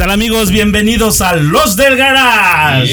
tal amigos? Bienvenidos a Los del Garage.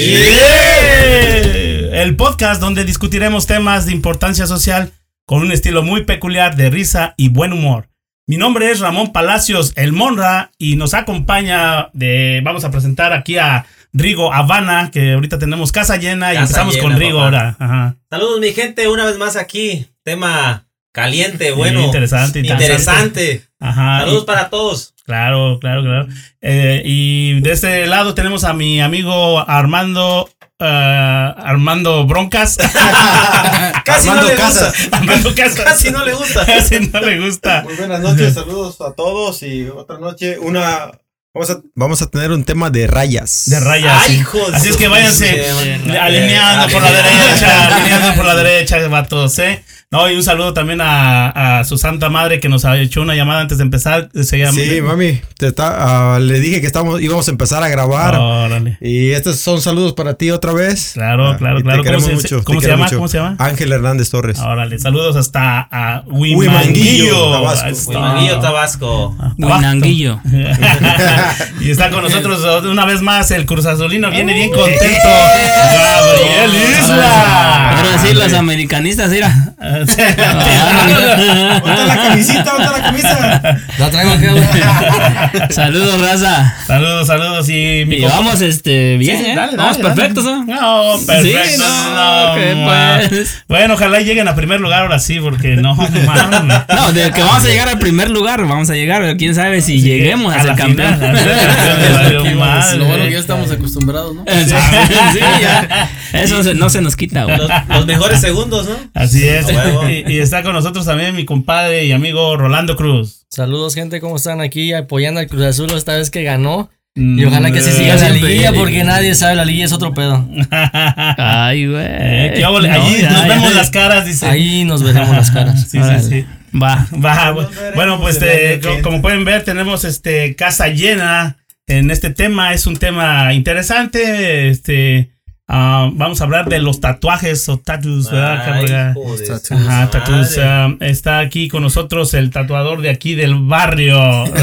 El podcast donde discutiremos temas de importancia social con un estilo muy peculiar de risa y buen humor. Mi nombre es Ramón Palacios, el Monra, y nos acompaña de, vamos a presentar aquí a Rigo Habana, que ahorita tenemos casa llena y Casa empezamos llena, con Rigo papá. ahora. Ajá. Saludos mi gente, una vez más aquí. Tema caliente, bueno. interesante, Interesante. Ajá. Saludos y- para todos. Claro, claro, claro. Eh, y de este lado tenemos a mi amigo Armando. ah, Armando Broncas. Casi Armando no le Casas. gusta. Armando Casas. Casi no le gusta. Casi no le gusta. Muy buenas noches, saludos a todos y otra noche una vamos a vamos a tener un tema de rayas. De rayas. Ay, sí. hijos Así es que váyanse eh, alineando por la derecha, alineando por la derecha, vatos, ¿eh? No, y un saludo también a, a su santa madre que nos ha hecho una llamada antes de empezar. Se llama. Sí, mami, te está- ah, le dije que estamos íbamos a empezar a grabar Órale. y estos son saludos para ti otra vez. Claro, Ah, claro, claro. Te ¿Cómo queremos se- mucho. cómo te se quiero llama? mucho. ¿Cómo se llama? Ángel Hernández Torres. Órale, saludos hasta a Huimanguillo, Huimanguillo, Tabasco. Huimanguillo, Tabasco. Guinanguillo. y está con nosotros una vez más el Cruz Azulino, viene bien contento. Gabriel Isla. Ahora sí, los americanistas, mira. ¿Dónde está la camisita? ¿Dónde está la camisa? La traigo acá. Saludos, raza. Saludos, saludos y mi Y vamos, este, bien, Sí, ¿eh? dale, Vamos dale, perfectos, dale. ¿no? No, perfecto. Sí, no, no, pues. Bueno, ojalá lleguen a primer lugar ahora sí, porque no. No, de que vamos a llegar al primer lugar, vamos a llegar, pero quién sabe si lleguemos a, a ser campeón. final, a ser campeón, valió madre. Lo bueno que ya estamos acostumbrados, ¿no? sí, ya. Eso se- no se nos quita, güey. Los, los mejores segundos, ¿no? Así es. A huevo. Y, y está con nosotros también mi compadre y amigo Rolando Cruz. Saludos, gente, ¿cómo están aquí apoyando al Cruz Azul esta vez que ganó? Y Mm, ojalá que se siga eh, la liguilla porque nadie sabe, la liguilla es otro pedo. Ay, güey. Eh, ya, nos ya. vemos las caras, dice. Ahí nos veremos las caras. Sí, Órale. sí, sí. Va. Va, bueno, pues este, entra. como pueden ver, tenemos este casa llena en este tema. Es un tema interesante. Este, ah, vamos a hablar de los tatuajes o tattoos, ¿verdad? Ay, Cabrera? hijo de su Ajá, tattoos. madre. ah, está aquí con nosotros el tatuador de aquí del barrio.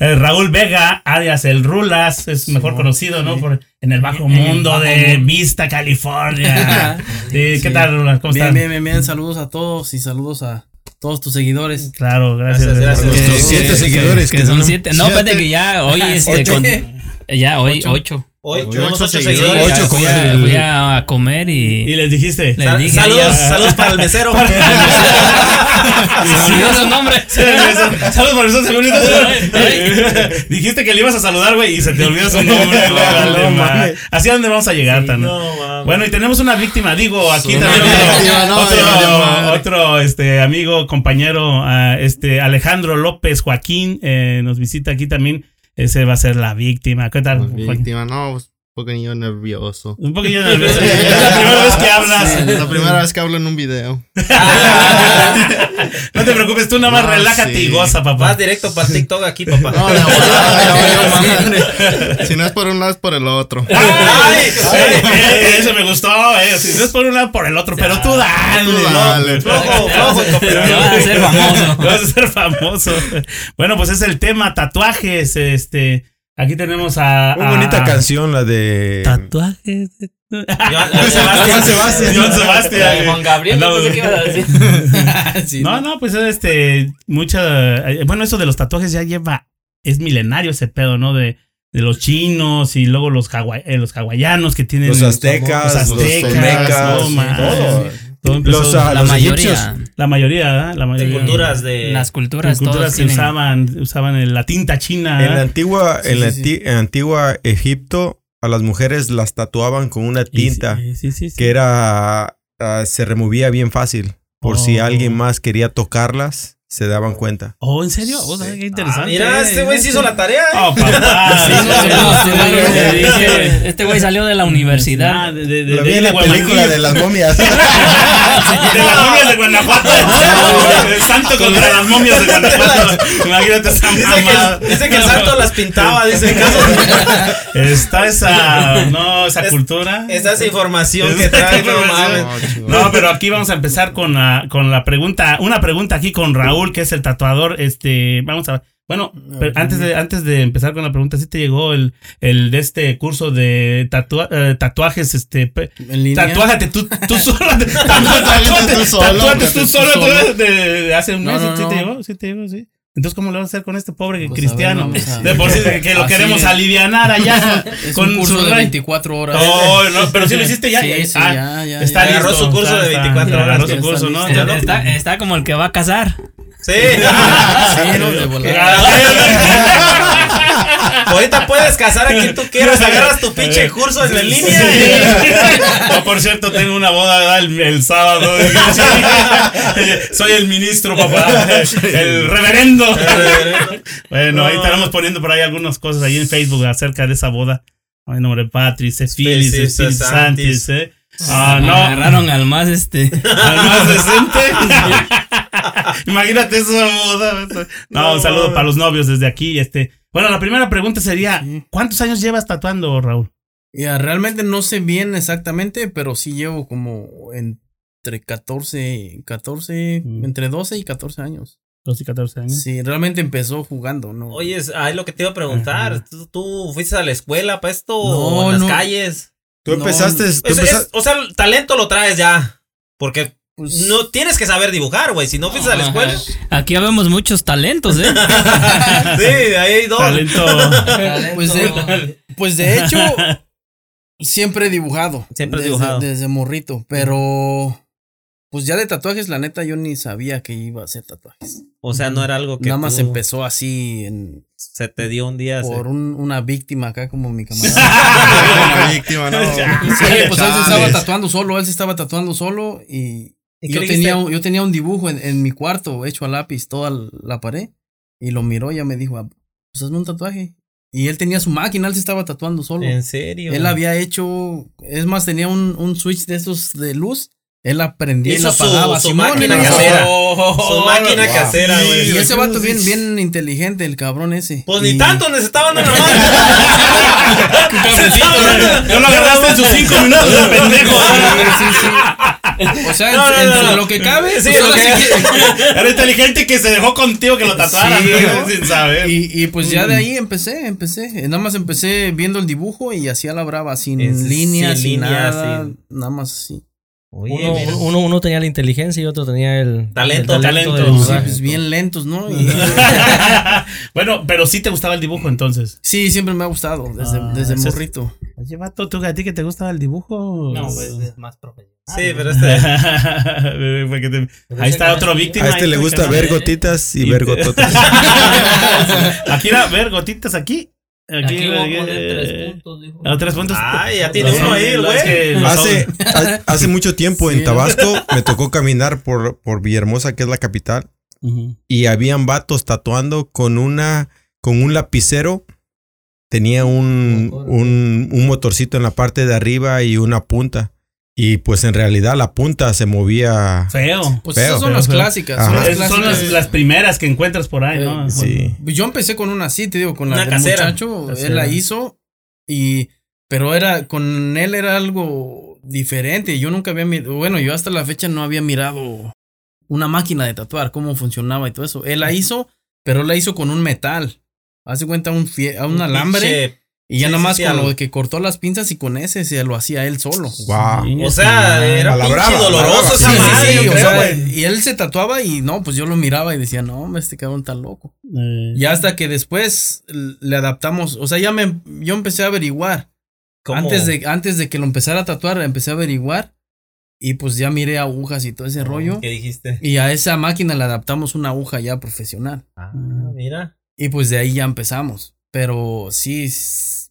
Eh, Raúl Vega, alias el Rulas, es mejor conocido, ¿no? Por, en el bajo el mundo bajo de mundo. Vista, California. Sí, ¿Qué Sí. tal, Rulas? ¿Cómo Bien, están? bien, bien, bien. Saludos a todos y saludos a todos tus seguidores. Claro, gracias. Gracias, gracias. gracias. Nuestros siete seguidores Que, que son son siete. No, espérate que ya hoy este. Ocho. con- ya hoy ocho. Ocho tenemos ocho seguidores. Ocho fui, a, el- fui a comer Y y. les dijiste. Le Sal- dije saludos, ya. saludos para el mesero. Se me olvidó su nombre. Saludos por esos segunditos. Dijiste que le ibas a saludar, güey, y se te olvidó su nombre. no, mames. Así a dónde vamos a llegar, mames. Bueno, y tenemos una víctima, digo, aquí también otro, este amigo, compañero, ah, este Alejandro López Joaquín, eh, nos visita aquí también. Ese va a ser la víctima. ¿Qué tal? Joaquín? Víctima, no, pues, poquillo nervioso. Un poquillo nervioso. Es la primera vez que hablas. Es la primera vez que hablo en un video. No te preocupes, tú nada más No, relájate sí. y goza, papá. Vas directo para TikTok aquí, papá. No, volada. Si no es por un lado, es por el otro. ¡Ay! Eh, eh, eso me gustó, eh. Si no es por un lado, por el otro, pero tú dale. Tú dale. Flojo, flojo, Te vas a hacer famoso. Vas a ser famoso. Bueno, pues es el tema tatuajes. Este, aquí tenemos a. Muy a- bonita a- canción la de Tatuajes. Joan- Joan Sebastián. Sebastián. John Sebastián. Juan Gabriel, pensé que ibas a decir. Sí, No, no, pues este, mucha. eh, Bueno, eso de los tatuajes ya lleva. Es milenario ese pedo, ¿no? De, de los chinos y luego los, hawai- eh, los hawaianos que tienen. los aztecas, los los aztecas, olmecas, no, man. todo. Todo empezó- Los, ah, La los mayoría. egipcios. La mayoría, ¿verdad? La De mayoría. culturas de. Las culturas, Las culturas todos se tienen- usaban, usaban el- la tinta china. En la ¿verdad? antigua, Sí, en la sí, anti- en antigua Egipto, a las mujeres las tatuaban con una tinta sí, sí, sí, sí. que era ah, se removía bien fácil. Por si Oh. alguien más quería tocarlas, se daban cuenta. Oh, ¿en serio? Oh, qué interesante. Ah, mira, este güey se hizo la tarea. ¿eh? Oh, papá. Sí, no, no, este güey-. Este salió de la Ah, universidad. de, de, de, Lo de, vi en de la película de las momias. de las momias de Guanajuato. El santo contra las momias de Guanajuato. Imagínate esa que, dice que el santo las pintaba, dice que Está esa, no, esa Es- cultura. esa es información Esa que trae, no. No, pero aquí vamos a empezar con la, con la pregunta, una pregunta aquí con Raúl, que es el tatuador. Este, vamos a, Bueno, pero antes de, antes de empezar con la pregunta, ¿sí te llegó el, el de este curso de tatua- eh, tatuajes, este, pe- En línea. Tatúajate tú, tú solo. Tatúate tú solo, tú tú solo. De, hace un No, mes. no, ¿Sí te no. llegó? Sí te llegó, sí. Entonces, ¿cómo le vas a hacer con este pobre Pues, cristiano? ver, a- de por sí, que lo Así queremos es. alivianar allá Es con un curso su de rey. 24 horas. Oh, no, pero sí lo hiciste ya. Sí, sí, Ah, ya, ya, Está ya. Agarró listo, su curso está- de está- 24 horas. Agarró su curso, está ¿no? lo- Está, está como el que va a casar. Sí. Sí, no, de volada. Ahorita puedes casar a quien tú quieras. Agarras tu pinche curso en la línea. No, por cierto, tengo una boda el, el sábado. Soy el ministro, papá. El reverendo. Bueno, ahí estaremos poniendo por ahí algunas cosas ahí en Facebook acerca de esa boda. Ay, nombre de Patrice, Filis, Espíritu Espíritu Santis. Santis, eh. Ah, no. Agarraron al más este. Al más decente. Imagínate boda. No, un saludo para los novios desde aquí. Este. Bueno, la primera pregunta sería. ¿Cuántos años llevas tatuando, Raúl? Ya, realmente no sé bien exactamente, pero sí llevo como entre 14, 14, Mm. entre 12 y 14 años. 12 y 14 años. Sí, realmente empezó jugando, ¿no? Oye, es ahí lo que te iba a preguntar. ¿Tú, tú fuiste a la escuela para esto No, o en las no. calles? Tú No, empezaste. tú Es- es- empezaste- o sea, el talento lo traes ya. Porque Pues- no tienes que saber dibujar, güey. Si no fuiste a la escuela. Aquí habemos muchos talentos, ¿eh? sí, ahí hay dos. Talento. Pues de, pues de hecho, siempre he dibujado. Siempre desde, dibujado. Desde morrito, pero pues ya de tatuajes, la neta, yo ni sabía que iba a hacer tatuajes. O sea, no era algo que Nada más empezó así en, se te dio un día. se- por un- una víctima acá como mi camarada. Una víctima, no. Sí, pues él se estaba tatuando solo, él se estaba tatuando solo y, ¿Y y qué yo tenía, un- yo tenía un dibujo en, en mi cuarto hecho a lápiz, toda la pared, y lo miró y ya me dijo, "Ah, pues hazme un tatuaje. Y él tenía su máquina, él se estaba tatuando solo. En serio. Él había hecho, es más, tenía un, un switch de esos de luz, él aprendía y la su- apagaba. su Simón, máquina casera. Su máquina Wow. casera, güey. Y ese vato bien, bien inteligente, el cabrón ese. Pues ni tanto necesitaban nada más. Yo lo agarraste en sus cinco minutos de pendejo. Sí, sí, sí. O sea, No, no, entre no, no. lo que cabe, Sí, pues que- Era inteligente que se dejó contigo que lo tatuara, Sí, sin saber. Y, y pues ya de ahí empecé, empecé. Nada más empecé viendo el dibujo y hacía la brava, sin Es- línea, sin sin, línea, nada. sin- Nada más así. Oye, Uno, mira. uno, uno tenía la inteligencia y otro tenía el Talento, el talento. Sí, dibujar. pues bien lentos, ¿no? Y- bueno, pero sí te gustaba el dibujo entonces. sí, siempre me ha gustado, desde, Ah, desde morrito. Oye, vato, ¿tú a ti que te gustaba el dibujo? No, pues es más profesional. Sí, pero este. Ahí está otro víctima. A este le gusta ver gotitas y Y- ver gototas. Aquí era ver gotitas aquí. Aquí, Aquí voy a aquí, poner eh, tres puntos, dijo. ah, tres puntos. Ay, ya tiene uno ahí, güey. Hace, hace mucho tiempo en. Tabasco me tocó caminar por, por Villahermosa, que es la capital, y habían vatos tatuando con una con un lapicero. Tenía un, un, un motorcito en la parte de arriba y una punta. Y pues en realidad la punta se movía. Feo. Pues Feo, esas son feo, las feo. clásicas. Ajá. Son las Esas son las, clásicas. las primeras que encuentras por ahí, ¿no? Eh, Sí. Yo empecé con una así, te digo, con la Una del casera. muchacho, Casera. él la hizo y pero era con él era algo diferente. Yo nunca había mirado, bueno, yo hasta la fecha no había mirado una máquina de tatuar, cómo funcionaba y todo eso. Él la hizo, pero la hizo con un metal. Hace cuenta un fie- a un alambre y ya sí, nada sí, más sí, con lo que cortó las pinzas y con ese se lo hacía él solo. Wow. Sí, O sea, era pinche brava, doloroso esa sí, sí, madre, o sea, y él se tatuaba y no, pues yo lo miraba y decía, no, hombre, este cabrón está loco. Eh, Ya hasta que después le adaptamos, o sea, ya me, yo empecé a averiguar. ¿Cómo? Antes de, antes de que lo empezara a tatuar, empecé a averiguar. Y pues ya miré agujas y todo ese rollo. ¿Qué dijiste? Y a esa máquina le adaptamos una aguja ya profesional. Ah, mira. Y pues de ahí ya empezamos. Pero sí,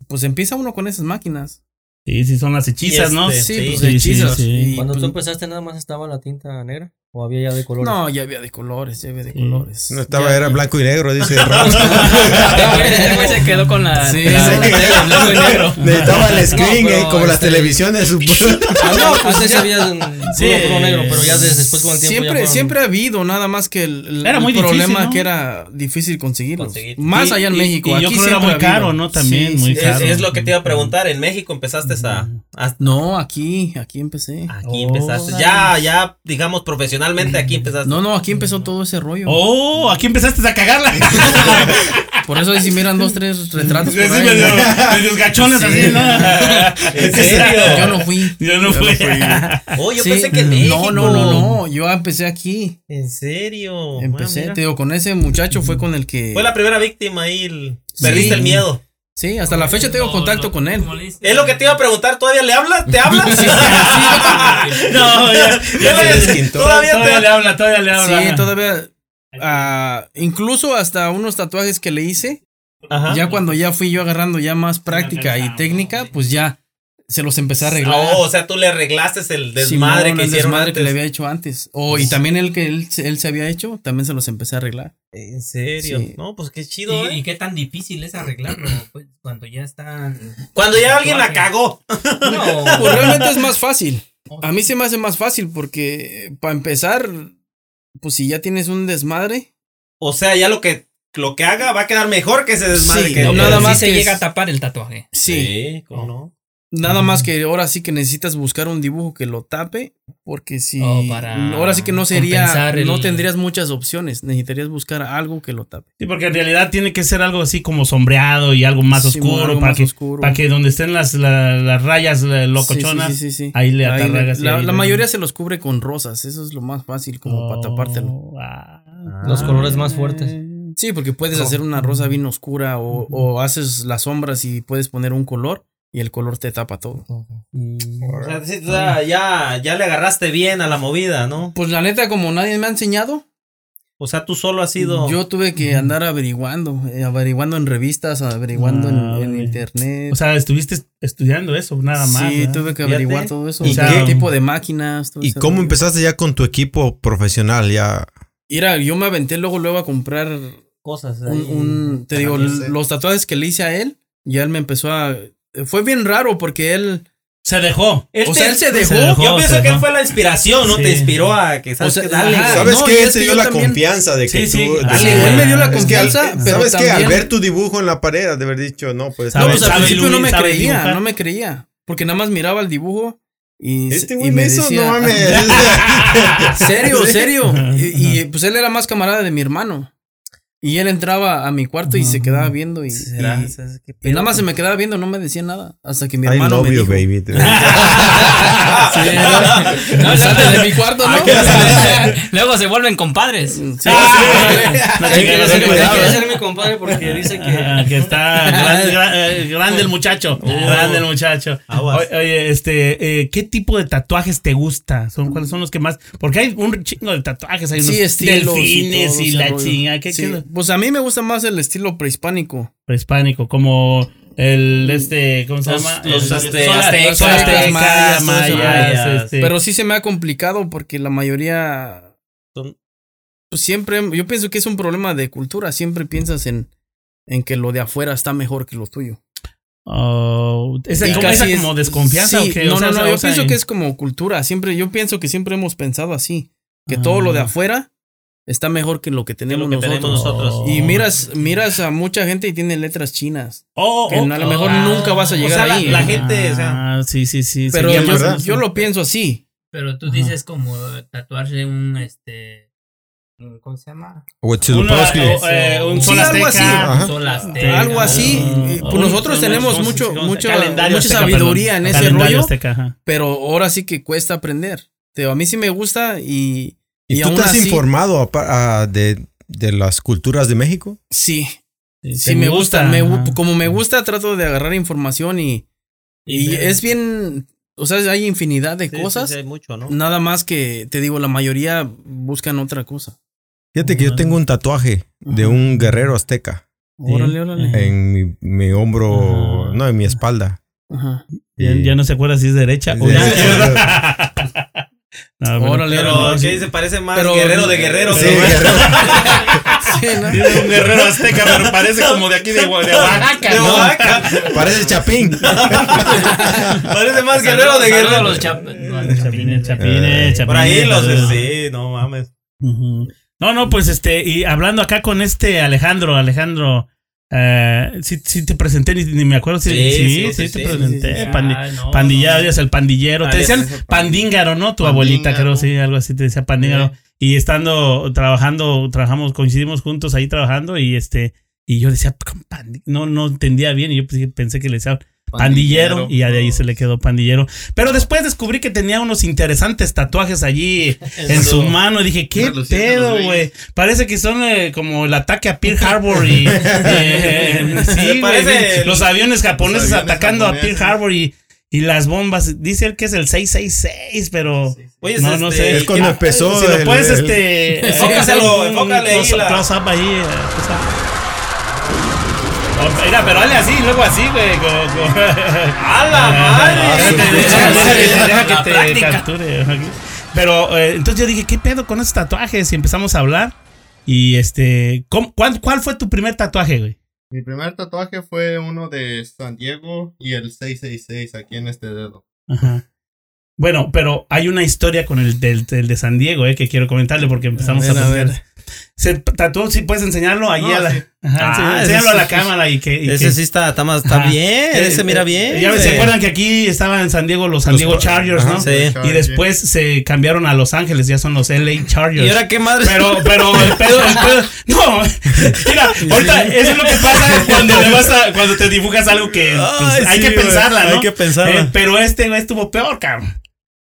pues empieza uno con esas máquinas. Sí, sí, son las hechizas, ¿no? este- Sí, sí, pues sí, hechizas. sí, sí. Y, Cuando pues, tú empezaste nada más estaba la tinta negra o había ya de color. No, ya había de colores, ya había de Sí. colores. No estaba, Ya- era blanco y negro, dice Raúl. Este güey se quedó con la. Sí, la- sí. la en blanco y negro. Necesitaba el screen, No, eh, como las este- televisiones. Ah, no, antes había un Sí. puro, negro, pero ya des- después con el tiempo Siempre, fueron- siempre ha habido, nada más que el, el- Era muy el problema difícil, ¿no? que era difícil conseguirlo. Conseguir. Más Sí, allá en y- México. y yo aquí creo que era muy caro, ¿no? También, muy Es, caro. es lo que te iba a preguntar. En México empezaste a. a- No, aquí, aquí empecé. aquí Oh. empezaste. Ya, ya, digamos, profesionalmente aquí empezaste. No, no, aquí empezó todo ese rollo. Oh, aquí empezaste a cagarla. Por eso si miran dos, tres retratos. Sí, por ahí. medio- gachones así, ¿no? ¿En serio? Yo no fui. Yo no fui. Oh, yo Sí. pensé que en México. No, no, no, no. Yo empecé aquí. En serio. Empecé, mira. te digo, con ese muchacho fue con el que. Fue la primera víctima ahí. el- Sí. Perdiste el miedo. Sí, hasta la fecha tengo contacto con él. Es lo que te iba a preguntar. ¿Todavía le hablas? ¿Te hablas? No, ya, ya Todavía- le habla, todavía le habla. Sí, todavía. ah, incluso hasta unos tatuajes que le hice. Ajá. Ya cuando ya fui yo agarrando ya más práctica y técnica, pues ya se los empecé a arreglar. Oh, o sea, tú le arreglaste el desmadre Simón, que el hicieron desmadre antes. que le había hecho antes. Oh, y también el que él, se- él se había hecho, también se los empecé a arreglar. En serio. Sí. No, pues qué chido, ¿Y, ¿eh? y qué tan difícil es arreglarlo? Pues cuando ya están. Cuando ya alguien la cagó. No. Pues realmente es más fácil. A mí se me hace más fácil porque para empezar, pues si ya tienes un desmadre, O sea, ya lo que, lo que haga va a quedar mejor que ese desmadre Sí, que no, nada sí más se llega a tapar el tatuaje. sí. ¿cómo no? Nada más que ahora sí que necesitas buscar un dibujo que lo tape, porque si Oh, para ahora sí que no sería, el- no tendrías muchas opciones, necesitarías buscar algo que lo tape. Sí, porque en realidad tiene que ser algo así como sombreado y algo más Sí, oscuro algo para más que, oscuro. para que donde estén las, la- las rayas Sí, locochonas, sí, sí, sí, sí. ahí le atarragas. la, ahí la le- mayoría se los cubre con rosas, eso es lo más fácil como para tapártelo. Oh, ah. Los colores más fuertes. Sí, porque puedes hacer una rosa bien oscura o, o haces las sombras y puedes poner un color y el color te tapa todo. O sea, sí, o sea, ya, ya le agarraste bien a la movida, ¿no? Pues la neta, como nadie me ha enseñado, O sea, tú solo has sido. yo tuve que andar averiguando, eh, averiguando en revistas, averiguando en- Ah, en, internet. O sea, estuviste estudiando eso, nada más. sí, ¿verdad? tuve que Fíjate. averiguar todo eso. ¿Y o sea, qué- tipo de máquinas. ¿Y cómo empezaste ya con tu equipo profesional? Ya. Mira, yo me aventé luego, luego a comprar cosas. un, ahí. un- te digo, los tatuajes que le hice a él, ya él me empezó a... Fue bien raro porque él... Se dejó. Él o sea, él se dejó. dejó. Yo pienso que él fue la inspiración, ¿no? Sí. Te inspiró a que, ¿sabes O sea? Dale. ajá. ¿Sabes no, qué? Él te que dio la también- confianza de que Sí, sí, tú. de dale, que- él me dio la Es que al- confianza, pero ¿Sabes qué? Al ver tu dibujo en la pared, de haber dicho, no, pues. No, pues al principio no me creía, dibujar. no me creía. Porque nada más miraba el dibujo y, Este güey me me hizo, decía... no mames. serio, serio. Y, y, pues él era más camarada de mi hermano. Y él entraba a mi cuarto y se quedaba viendo y, nada más se me quedaba viendo, no me decía nada. Hasta que mi I hermano me you, dijo. baby. Sí, no, no, salte de mi cuarto, ¿no? Luego se vuelven compadres. Sí, Sí, quiere ser, mi compadre porque dice que. Ah, que está grande, gra- eh, grande el muchacho. Grande el muchacho. Oye, este, eh, ¿qué tipo de tatuajes te gusta? ¿Son, ¿Cuáles son los que más? Porque hay un chingo de tatuajes. Hay unos delfines todo y, la chinga. ¿Qué, Sí, qué- Pues a mí me gusta más el estilo prehispánico. Prehispánico, como el este, ¿cómo se Los- llama? los, El- este, aztecas, aztecas, mayas, mayas, este, Pero sí se me ha complicado porque la mayoría. Son- Pues siempre. Yo pienso que es un problema de cultura. Siempre piensas en, en que lo de afuera está mejor que lo tuyo. oh, esa, como, es- como desconfianza sí, o qué? No, O sea, no, no. o sea, Yo pienso en- que es como cultura. Siempre, yo pienso que siempre hemos pensado así. Que todo lo de Ah. afuera está mejor que lo que tenemos, que nosotros. tenemos nosotros. Y miras, miras a mucha gente y tiene letras chinas. Oh, Que oh, a lo mejor ah. nunca vas a O llegar sea, la- ahí. la gente, o sea, Ah, sí, sí, sí. Pero yo, más- ¿verdad? yo lo pienso así. Pero tú dices como tatuarse un este. ¿Cómo se llama? Una, eh, un Sí, algo así. Azteca. Algo nosotros tenemos ¿cómo se- mucho, mucho, mucha azteca, sabiduría perdón. en ese rollo. azteca. Pero ahora sí que cuesta aprender. Te digo, a mí sí me gusta y, ¿Y, y tú te has así- informado de, de las culturas de México? sí, Sí, me gusta. me como me gusta, trato de agarrar información y, y es bien. O sea, hay infinidad de sí, cosas. sí, hay mucho, ¿no? Nada más que te digo, la mayoría buscan otra cosa. Fíjate que yo tengo un tatuaje de un guerrero azteca Órale, órale. en mi, mi hombro, Ajá. no, en mi espalda. Ajá. Ya, ya no se acuerda si es derecha o De- izquierda. No, pero- Órale, Pero, órale. ¿qué dice? Parece más Pero- guerrero de guerrero. Sí, que- guerrero. Sí, ¿no? Tiene un guerrero azteca, pero parece como de aquí de, de Oaxaca. de ¿no? Oaxaca. Parece Chapín. Parece más guerrero de a guerrero. los chap- no, Chapines, chapines. chapines, Por ahí los. Sí, no mames. Ujú. No, no, pues este, y hablando acá con este Alejandro, Alejandro, Eh, sí, sí te presenté, ni, ni me acuerdo si Sí, sí, sí, sí, sí, te presenté. Pandi- Ay, no, el pandillero. Ah, te decían pandíngaro, ¿no? Tu abuelita, creo, sí, algo así te decía pandíngaro. Y estando trabajando, trabajamos, coincidimos juntos ahí trabajando y este, y yo decía, no, no entendía bien y yo pues, pensé que le decía pandillero, y ya de ahí se le quedó pandillero. Pero después descubrí que tenía unos interesantes tatuajes allí en su mano y dije, ¿qué pedo, güey? Parece que son eh, como el ataque a Pearl Harbor y eh, sí, Parece los aviones japoneses aviones atacando a. Pearl Harbor y, y las bombas. Dice él que es el 666, pero Oye, no, no este, sé. Es cuando ¿quién- empezó. Si lo puedes, el- este. Enfócaselo, un enfócale ahí la- close up ahí. eh, Mira, pero dale así, luego así, güey. como- como- ¡A la madre! Deja que- deja La que te práctica. capture. aquí. Pero eh, entonces yo dije, ¿qué pedo con esos tatuajes? Y empezamos a hablar. Y este, ¿cómo- cuál, ¿cuál fue tu primer tatuaje, güey? Mi primer tatuaje fue uno de San Diego y el 666 aquí en este dedo. Ajá. Bueno, pero hay una historia con el del, del de San Diego, eh, que quiero comentarle porque empezamos a, ver, a ver. Se tatuó, si puedes enseñarlo ahí No, a la, sí. Ajá, Ah, enséñalo a la cámara y que, y Ese que- sí está, está, más, está bien, Eh, ese mira eh, bien. Ya se acuerdan que aquí estaban en San Diego los San Diego Chargers, Ajá, ¿no? Sí. Y después se cambiaron a Los Ángeles, ya son los LA Chargers. ¿Y ahora qué madre? Pero, pero el pedo, el pedo, no, mira, ahorita eso es lo que pasa cuando le vas a, cuando te dibujas algo que pues, Ay, hay sí, que pensarla, ¿no? hay que pensarla. Eh, pero este güey estuvo peor, cabrón.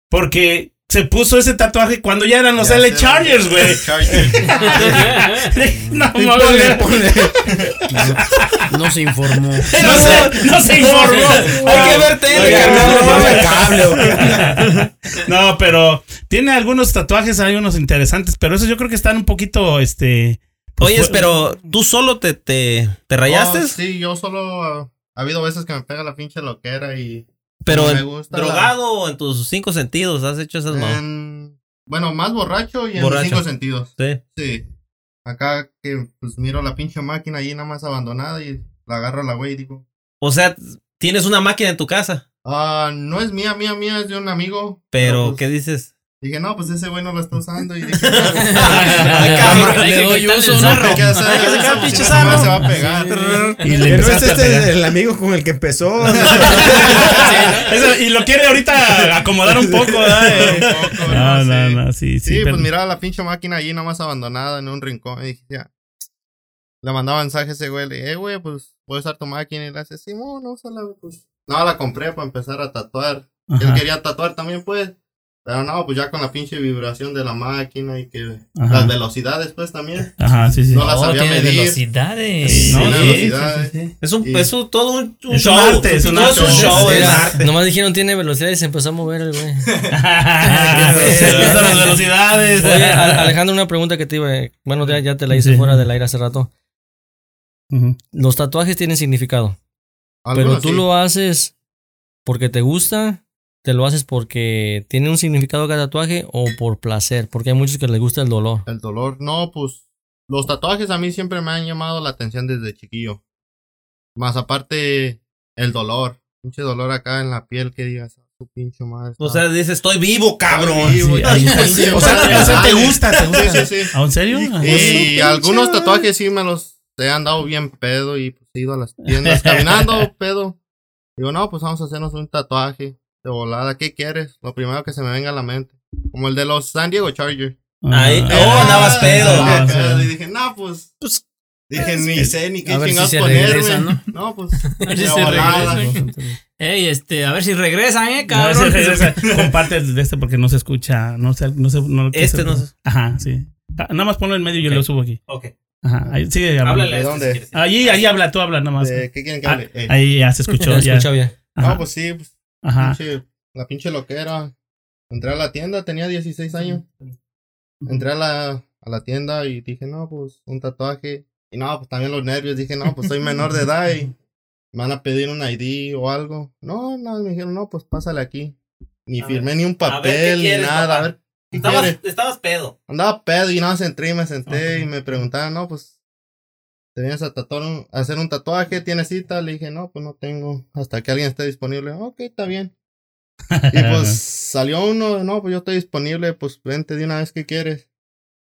Porque se puso ese tatuaje cuando ya eran los Ya sé, Chargers, güey. No, ponle. No se informó. No se, no se informó. Hay que ver tele, carnal, no no. No, pero tiene algunos tatuajes, hay unos interesantes, pero esos yo creo que están un poquito, este... pues, Oye, pero tú solo te, te, te rayaste, Oh, sí, yo solo. ah, ha habido veces que me pega la pinche loquera y. pero me la- drogado o en tus cinco sentidos has hecho esas en- bueno, más borracho y en Borracho. cinco sentidos. Sí. Sí. Acá que pues miro la pinche máquina ahí nada más abandonada y la agarro a la güey y digo. O sea, tienes una máquina en tu casa, Ah, no es mía, mía, mía, es de un amigo. pero pues, ¿qué dices? Dije, no, pues ese güey no lo está usando. Y dije, Ay, cabrón. Le doy uso, no, ¿no? se va a pegar. Y le Que no es este el amigo con el que empezó. Y lo quiere ahorita acomodar un poco, ¿verdad? Eh, Un poco, No, no, no, sí, sí. Sí, pues miraba la pinche máquina ahí nada más abandonada en un rincón. Y dije, ya. Le mandaba mensaje a ese güey. Le dije, eh, güey, pues voy a usar tu máquina. Y le hace, sí, no, no, úsala, pues. No, la compré para empezar a tatuar. Él quería tatuar también, pues. Pero no, pues ya con la pinche vibración de la máquina y que Ajá. las velocidades, pues también. Ajá, sí, sí. No las Oh, sabía tiene medir. velocidades. Sí, No, sí, velocidad, sí, sí, sí. Es un, Y- es un- todo un, un Es un show. arte, es un todo es un show, es arte. Nomás dijeron tiene velocidad y se empezó a mover el güey. Las velocidades. Oye, Alejandro, una pregunta que te iba. Bueno, ya, ya te la hice Sí. fuera del aire hace rato. Los tatuajes tienen significado. Pero tú sí. lo haces porque te gusta, te lo haces porque tiene un significado cada tatuaje o por placer, porque hay muchos que les gusta el dolor. El dolor, no, pues los tatuajes a mí siempre me han llamado la atención desde chiquillo. Más aparte, el dolor. Pinche dolor acá en la piel que digas, "Ah, su pinche madre. O sea, dices, estoy vivo, cabrón. Güey. Sí, ahí- Sí, o sea, güey. o sea, te gusta, te gusta. Sí, sí, sí. ¿Ah, ¿En serio? Y algunos tatuajes sí me los he andado bien pedo y pues he ido a las tiendas caminando pedo. Digo, no, pues vamos a hacernos un tatuaje de volada. ¿Qué quieres? Lo primero que se me venga a la mente. Como el de los San Diego Chargers. Ahí, Ajá. oh, andabas pedo. Ah, Ah, pedo. Y dije, no, pues. Pues, dije, ni sé ni qué a ver si chingados se ponerme. regresan, ¿no? ¿no? pues. ver si se volada. Ey, este, a ver si regresan, eh, cabrón. ese- ese- ese- comparte de este porque no se escucha. No sé, no sé. No, Este no se- Ajá, sí. Ah, Nada más ponlo en medio y yo lo subo aquí. ok. Ajá, ahí sigue hablando. Háblale a ¿De este dónde? si. Ahí, ahí habla, tú habla nada más. ¿Qué quieren que Ah, hable? Ahí ya se escuchó. Se ya. escucha bien. Ajá, No, pues sí, pues, ajá. pinche- la pinche loquera. Entré a la tienda, tenía 16 años. Entré a la, a la tienda y dije, no, pues un tatuaje. Y no, pues también los nervios. Dije, no, pues soy menor de edad y me van a pedir un ID o algo. No, no, me dijeron, no, pues pásale aquí. Ni A firmé ni un A ver, ¿qué papel ni quieres, nada. papá? A ver, ¿qué Estabas, estabas pedo. Andaba pedo y nada más entré y me senté y me preguntaron, no, pues, ¿te vienes a, tatuar un- a hacer un tatuaje? ¿Tienes cita? Le dije, no, pues no tengo. Hasta que alguien esté disponible. Ok, está bien. Y pues salió uno, no, pues yo estoy disponible, pues vente de una vez que quieres.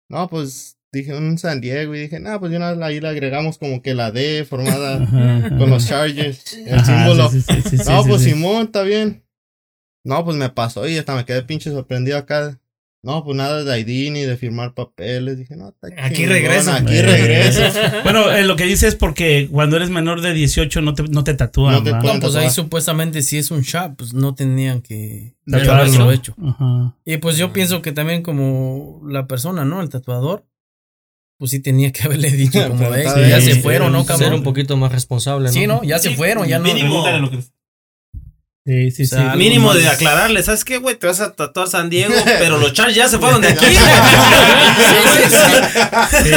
No, pues dije un San Diego y dije, no, pues yo una- ahí le agregamos como que la D formada Ajá. con los Chargers, el Ajá, símbolo. sí, sí, sí, sí, no, pues. Simón, está bien. No, pues me pasó y hasta me quedé pinche sorprendido acá. No, pues nada de ID ni de firmar papeles. Dije, no, está Aquí regreso. Aquí regreso. Bueno, eh, lo que dice es porque cuando eres menor de 18 no te, no te tatúan. No te No, pues ahí supuestamente si es un shop, pues no tenían que Tatuarlo. haberlo hecho. Ajá. Y pues yo pienso que también como la persona, ¿no? El tatuador, pues sí tenía que haberle dicho como que ya se fueron, ¿no, Ser un cabrón? poquito más responsable, ¿no? Sí, ¿no? Ya se fueron, ya no. mínimo. Sí, sí, O sea, sí. Mínimo de aclararle, ¿sabes qué, güey? Te vas a tatuar San Diego, pero los Chargers ya se fueron de aquí. Sí,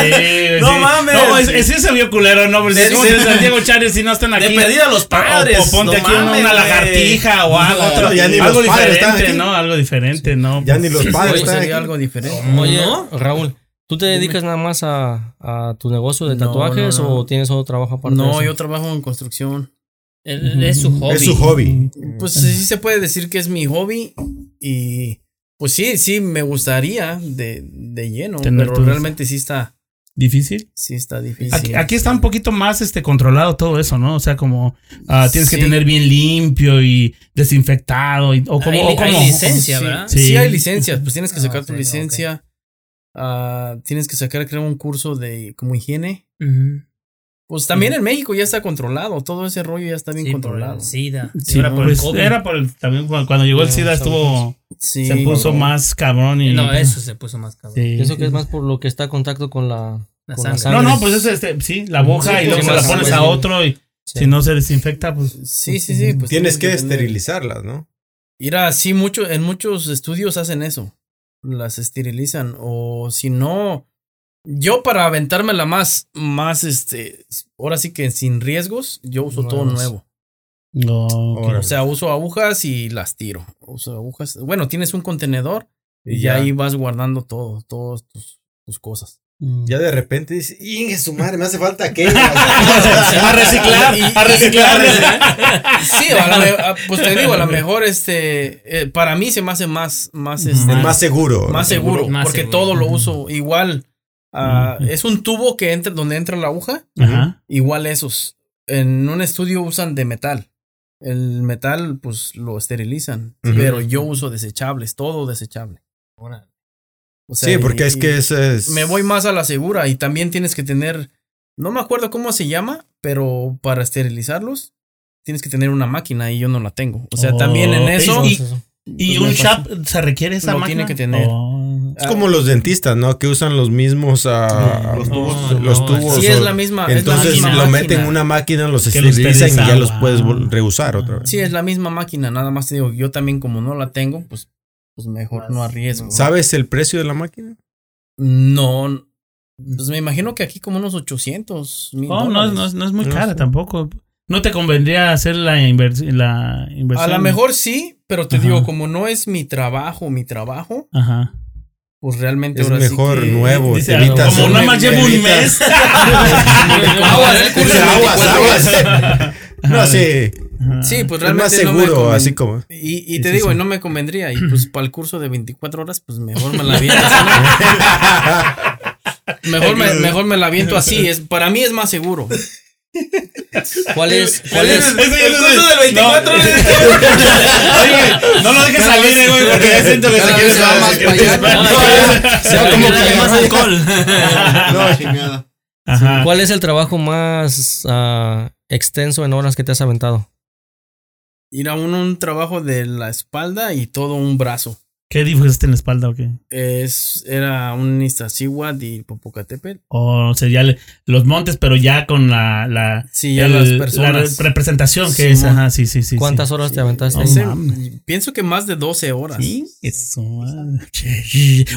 No sí. mames. No, es- es- sí se vio culero, ¿no? Porque De- si de- de Santiago Chávez si no están De aquí. perdida los padres. O, o ponte no aquí una, mames, una güey. lagartija o algo, No, otro- ya ni algo los padres están diferente. ¿no? Algo diferente, ¿no? Ya ni los padres Oye, están sería aquí. algo diferente. Oye, ¿No? Raúl, ¿tú te dedicas nada más a, a tu negocio de tatuajes no, no. o tienes otro trabajo aparte de No, eso? yo trabajo en construcción. Es su hobby. Es su hobby. Pues sí se puede decir que es mi hobby y pues sí, sí me gustaría de, de lleno, Tener pero realmente sí está, ¿Difícil? sí está difícil. Aquí, aquí está un poquito más este controlado todo eso, ¿no? O sea, como ah, tienes que tener bien limpio y desinfectado y, o como Hay- o hay como- licencia, sí, ¿verdad? Sí. Sí. hay licencias, pues tienes que Ah, sacar tu licencia, ah, tienes que sacar creo un curso de como higiene. Ujú. Pues también en México ya está controlado, todo ese rollo ya está bien Sí, por controlado. el SIDA. Sí, Ahora por el pues, COVID. era por el, también cuando cuando llegó el SIDA estuvo Sí, se puso más cabrón y No, eso se puso más cabrón. Sí. Pienso que es más por lo que está en contacto con la, La con la sangre. No, no, pues es este, sí, la boca Sí, y luego sí, se la pones a otro y Sí. si no se desinfecta, pues Sí, sí, sí. Pues Tienes que tener- esterilizarlas, ¿no? Mira, sí, mucho, en muchos estudios hacen eso. Las esterilizan. O si no. Yo para aventármela más, más este. Ahora sí que sin riesgos, yo uso todo nuevo. no. O sea, uso agujas y las tiro. Uso agujas. Bueno, tienes un contenedor y, Y ya ya. ahí vas guardando todo, todas tus, tus cosas. Ya de repente dices, ¡Inge, su madre! Me hace falta aquello. a reciclar, a reciclar. Sí, a la me- a- pues te digo, a lo mejor este. eh, para mí se me hace más. Más, este, Es más seguro. más seguro, Más porque seguro. todo lo uso igual. Ah. Es un tubo que entra donde entra la aguja, Ajá. igual esos. En un estudio usan de metal. El metal, pues lo esterilizan, pero yo uso desechables, todo desechable. O sea, Sí, porque y- es que es, es- me voy más a la segura y también tienes que tener, no me acuerdo cómo se llama, pero para esterilizarlos tienes que tener una máquina y yo no la tengo. O sea, Oh, también en eso y- Entonces, ¿Y Pues un me shop se requiere esa Lo máquina? tiene que tener. Oh. Es como los dentistas, ¿no? Que usan los mismos ah, Los tubos. No, los no, tubos. Sí, o- es la misma. es la Entonces misma lo máquina. meten en una máquina, los esterilizan y ya los puedes reusar otra vez. Sí, es la misma máquina, nada más te digo, yo también como no la tengo, pues, pues mejor no arriesgo. ¿Sabes el precio de la máquina? No, pues me imagino que aquí como unos 800 mil Oh, no, no, es- no es muy No cara sé. tampoco. No te convendría hacer la, invers- la A inversión. lo mejor sí, pero te Ajá. digo, como no es mi trabajo, mi trabajo, Ajá. pues realmente Es ahora sí mejor que- nuevo. Dice, te evitas como nada más llevo un mes. Aguas, eh, Dice, aguas, aguas. No, sí. Sí, pues Es realmente más no me seguro, así como. Y, y Sí, te sí, digo, sí. y no me convendría. Y pues para el curso de 24 horas, pues mejor me la aviento así. ¿no? mejor, me, mejor me la aviento así. Es, para mí es más seguro. ¿Cuál es? ¿Cuál es? El curso del 24 no lo dejes salir, eh, güey, porque ya siento que se quiere más. Se va como que más alcohol. No, chingada. Ajá. ¿Cuál es el trabajo más ah, extenso en horas que te has aventado? Ir a un, un trabajo de la espalda y todo un brazo. ¿Qué dibujaste en la espalda o qué? Es, era un Iztaccíhuatl y Popocatépetl. O sería le- los montes, pero ya con la, la, Sí, ya el- las la personas. representación que es. Ajá, sí, sí, sí. ¿Cuántas sí. horas te aventaste? Mames. pienso que más de 12 horas. Sí, eso. madre.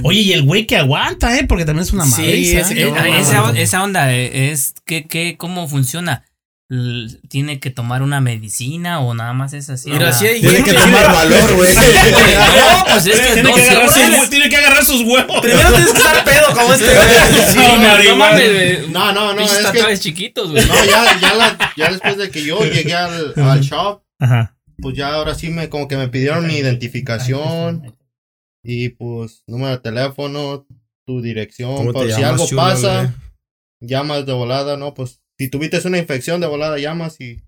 Oye, y el güey que aguanta, ¿eh? Porque también es una Sí, madriza, ese ¿eh? esa onda eh, es que, que cómo funciona. ¿Tiene que tomar una medicina o nada más es así? Mira, sí hay Tiene que tomar valor, güey. No, pues es que Tiene que, 12 agarrar sus, tiene que agarrar sus huevos. Primero tienes que estar pedo como este güey. Sí, No, no. No, no, no, Pinches es que. chiquitos, güey. No, ya, ya, la- ya después de que yo llegué al, al shop, Ajá. pues ya ahora sí me como que me pidieron mi identificación y pues número de teléfono, tu dirección, ¿Cómo te por si algo chulo, pasa, llamas de volada, ¿no? Pues si tuviste una infección de volada, llamas y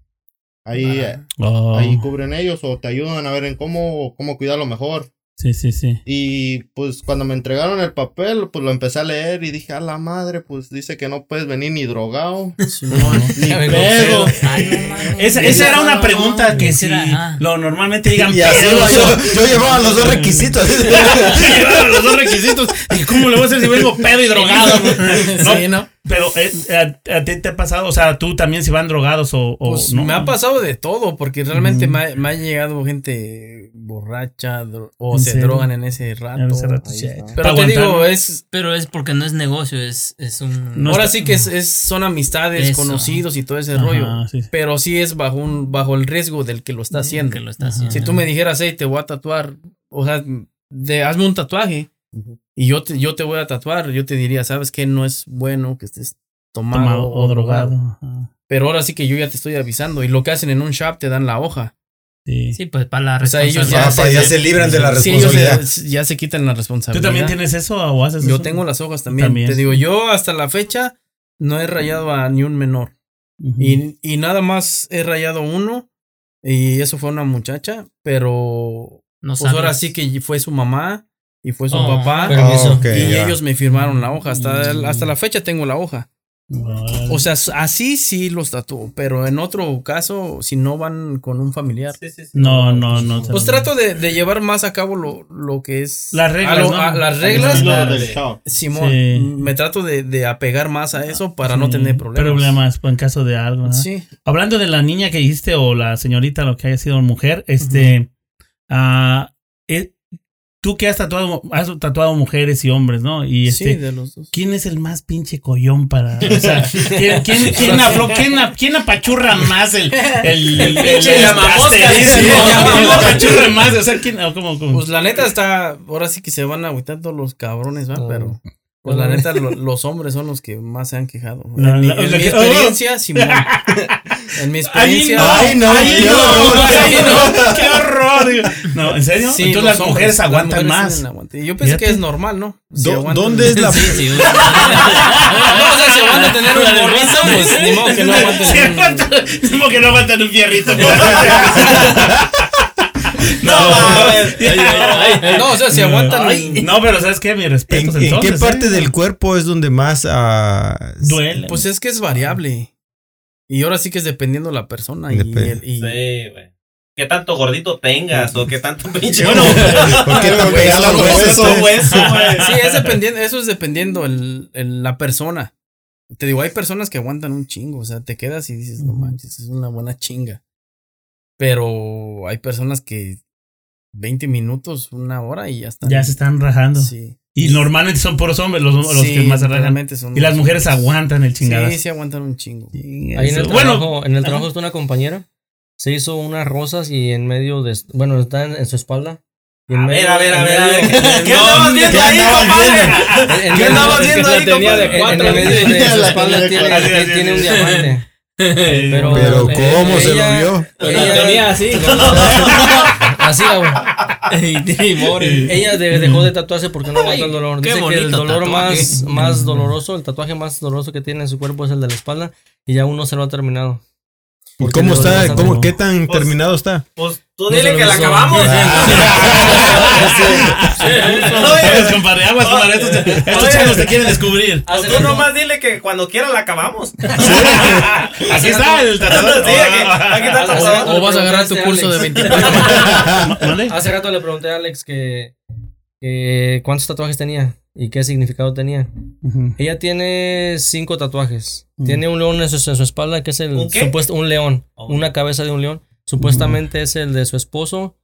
ahí, eh, Oh, ahí cubren ellos o te ayudan a ver en cómo, cómo cuidarlo mejor. sí, sí, sí. Y pues cuando me entregaron el papel, pues lo empecé a leer y dije, a la madre, pues dice que no puedes venir ni drogado, ni pedo. Ay, no. Esa, esa era una pregunta que si era, ah. lo normalmente digan Y así pedo, yo, yo llevaba los dos requisitos. Llevaron los dos requisitos. ¿Y cómo le voy a hacer si vengo pedo y drogado? No, Sí, ¿no? Pero eh, a, a ti te ha pasado, o sea, tú también si van drogados o, o Pues no. me ha pasado de todo, porque realmente me, ha, me ha llegado gente borracha dro- o ¿En se serio? drogan en ese rato. En ese rato, sí. Pero te digo, es. Pero es porque no es negocio, es, es un. No ahora está- sí que es, es- son amistades, Eso. conocidos y todo ese Ajá, rollo. sí. Pero sí es bajo un bajo el riesgo del que lo está haciendo. Que lo está Ajá. haciendo. Si tú me dijeras, hey, te voy a tatuar, o sea, de, hazme un tatuaje y yo te, yo te voy a tatuar, yo te diría, ¿sabes qué? No es bueno que estés tomado, Tomado o drogado. Pero ahora sí que yo ya te estoy avisando. Y lo que hacen en un shop te dan la hoja. Sí. Sí, pues para la O sea, ellos responsabilidad. ya ya se libran de la Sí, ellos responsabilidad. se- ya se quitan la ¿Tú responsabilidad. también tienes eso o haces Yo eso? tengo las hojas también. También. Te digo, yo hasta la fecha no he rayado a ni un menor. Y, y nada más he rayado uno. Y eso fue una muchacha. Pero No pues ahora sí que fue su mamá y fue su Oh, papá. Permiso. Ah, ok, y ellos me firmaron la hoja. Hasta, Mm. hasta la fecha tengo la hoja. O sea, así sí los tatúo. Pero en otro caso, si no van con un familiar. no, no, no. Pues trato de, de llevar más a cabo lo, lo que es. Las reglas, a lo- ¿no? a las reglas. Simón, Sí. me trato de, de apegar más a eso para no Sí, tener problemas. Problemas pues, en caso de algo. ¿no? Sí. Hablando de la niña que dijiste o la señorita, lo que haya sido mujer, este, ah, eh, tú que has tatuado, has tatuado mujeres y hombres, ¿no? Y sí, este, de los dos. ¿quién es el más pinche collón para, o sea, ¿quién, quién, quién, aflo- quién, a- quién apachurra más el, el, el, el, dice, Sí. ¿Quién apachurra más? O sea, ¿quién, o cómo, cómo? Pues la neta está. Ahora sí que se van agüitando los cabrones, ¿va? Oh. Pero. Pues la neta, lo- los hombres son los que más se han quejado. En No, mi, no, en la mi experiencia, Simón. En mi experiencia. no, Ay, no, qué no, no, qué horror. No, ¿en serio? Sí, Entonces las hombres, mujeres las aguantan mujeres más. Yo pensé Fíjate. que es normal, ¿no? Si ¿Dónde es la Sí, sí, No, o sea, si aguantan tener un morrito, pues ni modo que no aguanten. Aguantan- Como que no aguantan un fierrito. No, mames. No, o sea, si aguantan. Ay, no, pero ¿sabes qué? Mi ¿En, respeto. en qué entonces, parte ¿eh? del cuerpo es donde más ah, duele? Pues es que es variable. Y ahora sí que es dependiendo la persona. Y, Depende. el- y- Sí, güey. ¿Qué tanto gordito tengas o qué tanto pinche Bueno, ¿Por qué tan Güey, pegado al algo hueso? hueso. Sí, es dependiendo, eso es dependiendo el, el- la persona. Te digo, hay personas que aguantan un chingo, o sea, te quedas y dices, no manches, es una buena chinga. Pero hay personas que 20 minutos, una hora y ya están. ya se están rajando. Sí. Y normalmente son puros hombres los, los Sí, que más se rajan. realmente son Y las mujeres hombres. aguantan el chingadazo. Sí, sí aguantan un chingo. Sí, Ahí en el bueno, trabajo, en el trabajo está una compañera. Se hizo unas rosas y en medio de. Bueno, está en, en su espalda. A ver, a ver, a ver, a ver. ¿Qué andabas viendo ahí, compadre? ¿Qué andabas viendo ahí, tenía compadre? de cuatro, En medio de su espalda tiene un diamante. Pero, Pero eh, ¿cómo se lo vio? ella- tenía así. Así, güey. Ella de- dejó de tatuarse porque no aguanta el dolor. Dice que el dolor tatuaje. más, más doloroso, el tatuaje más doloroso que tiene en su cuerpo es el de la espalda y ya uno se lo ha terminado. ¿Y Porque cómo está? ¿Cómo, ¿Qué tan Pues- terminado está? Pues tú No dile que la acabamos. Aguas, compadre, aguas, compadre. Estos, chavos te quieren descubrir. Pues tú nomás dile que cuando quiera la acabamos. Así está el está O- vas a agarrar tu curso de Alex. 24. ¿Mande? Hace rato le pregunté a Alex que, que cuántos tatuajes tenía y qué significado tenía. Ella tiene cinco tatuajes. Tiene un león en su, en su espalda, que es el supuesto, un león, Oh. una cabeza de un león. Supuestamente es el de su esposo.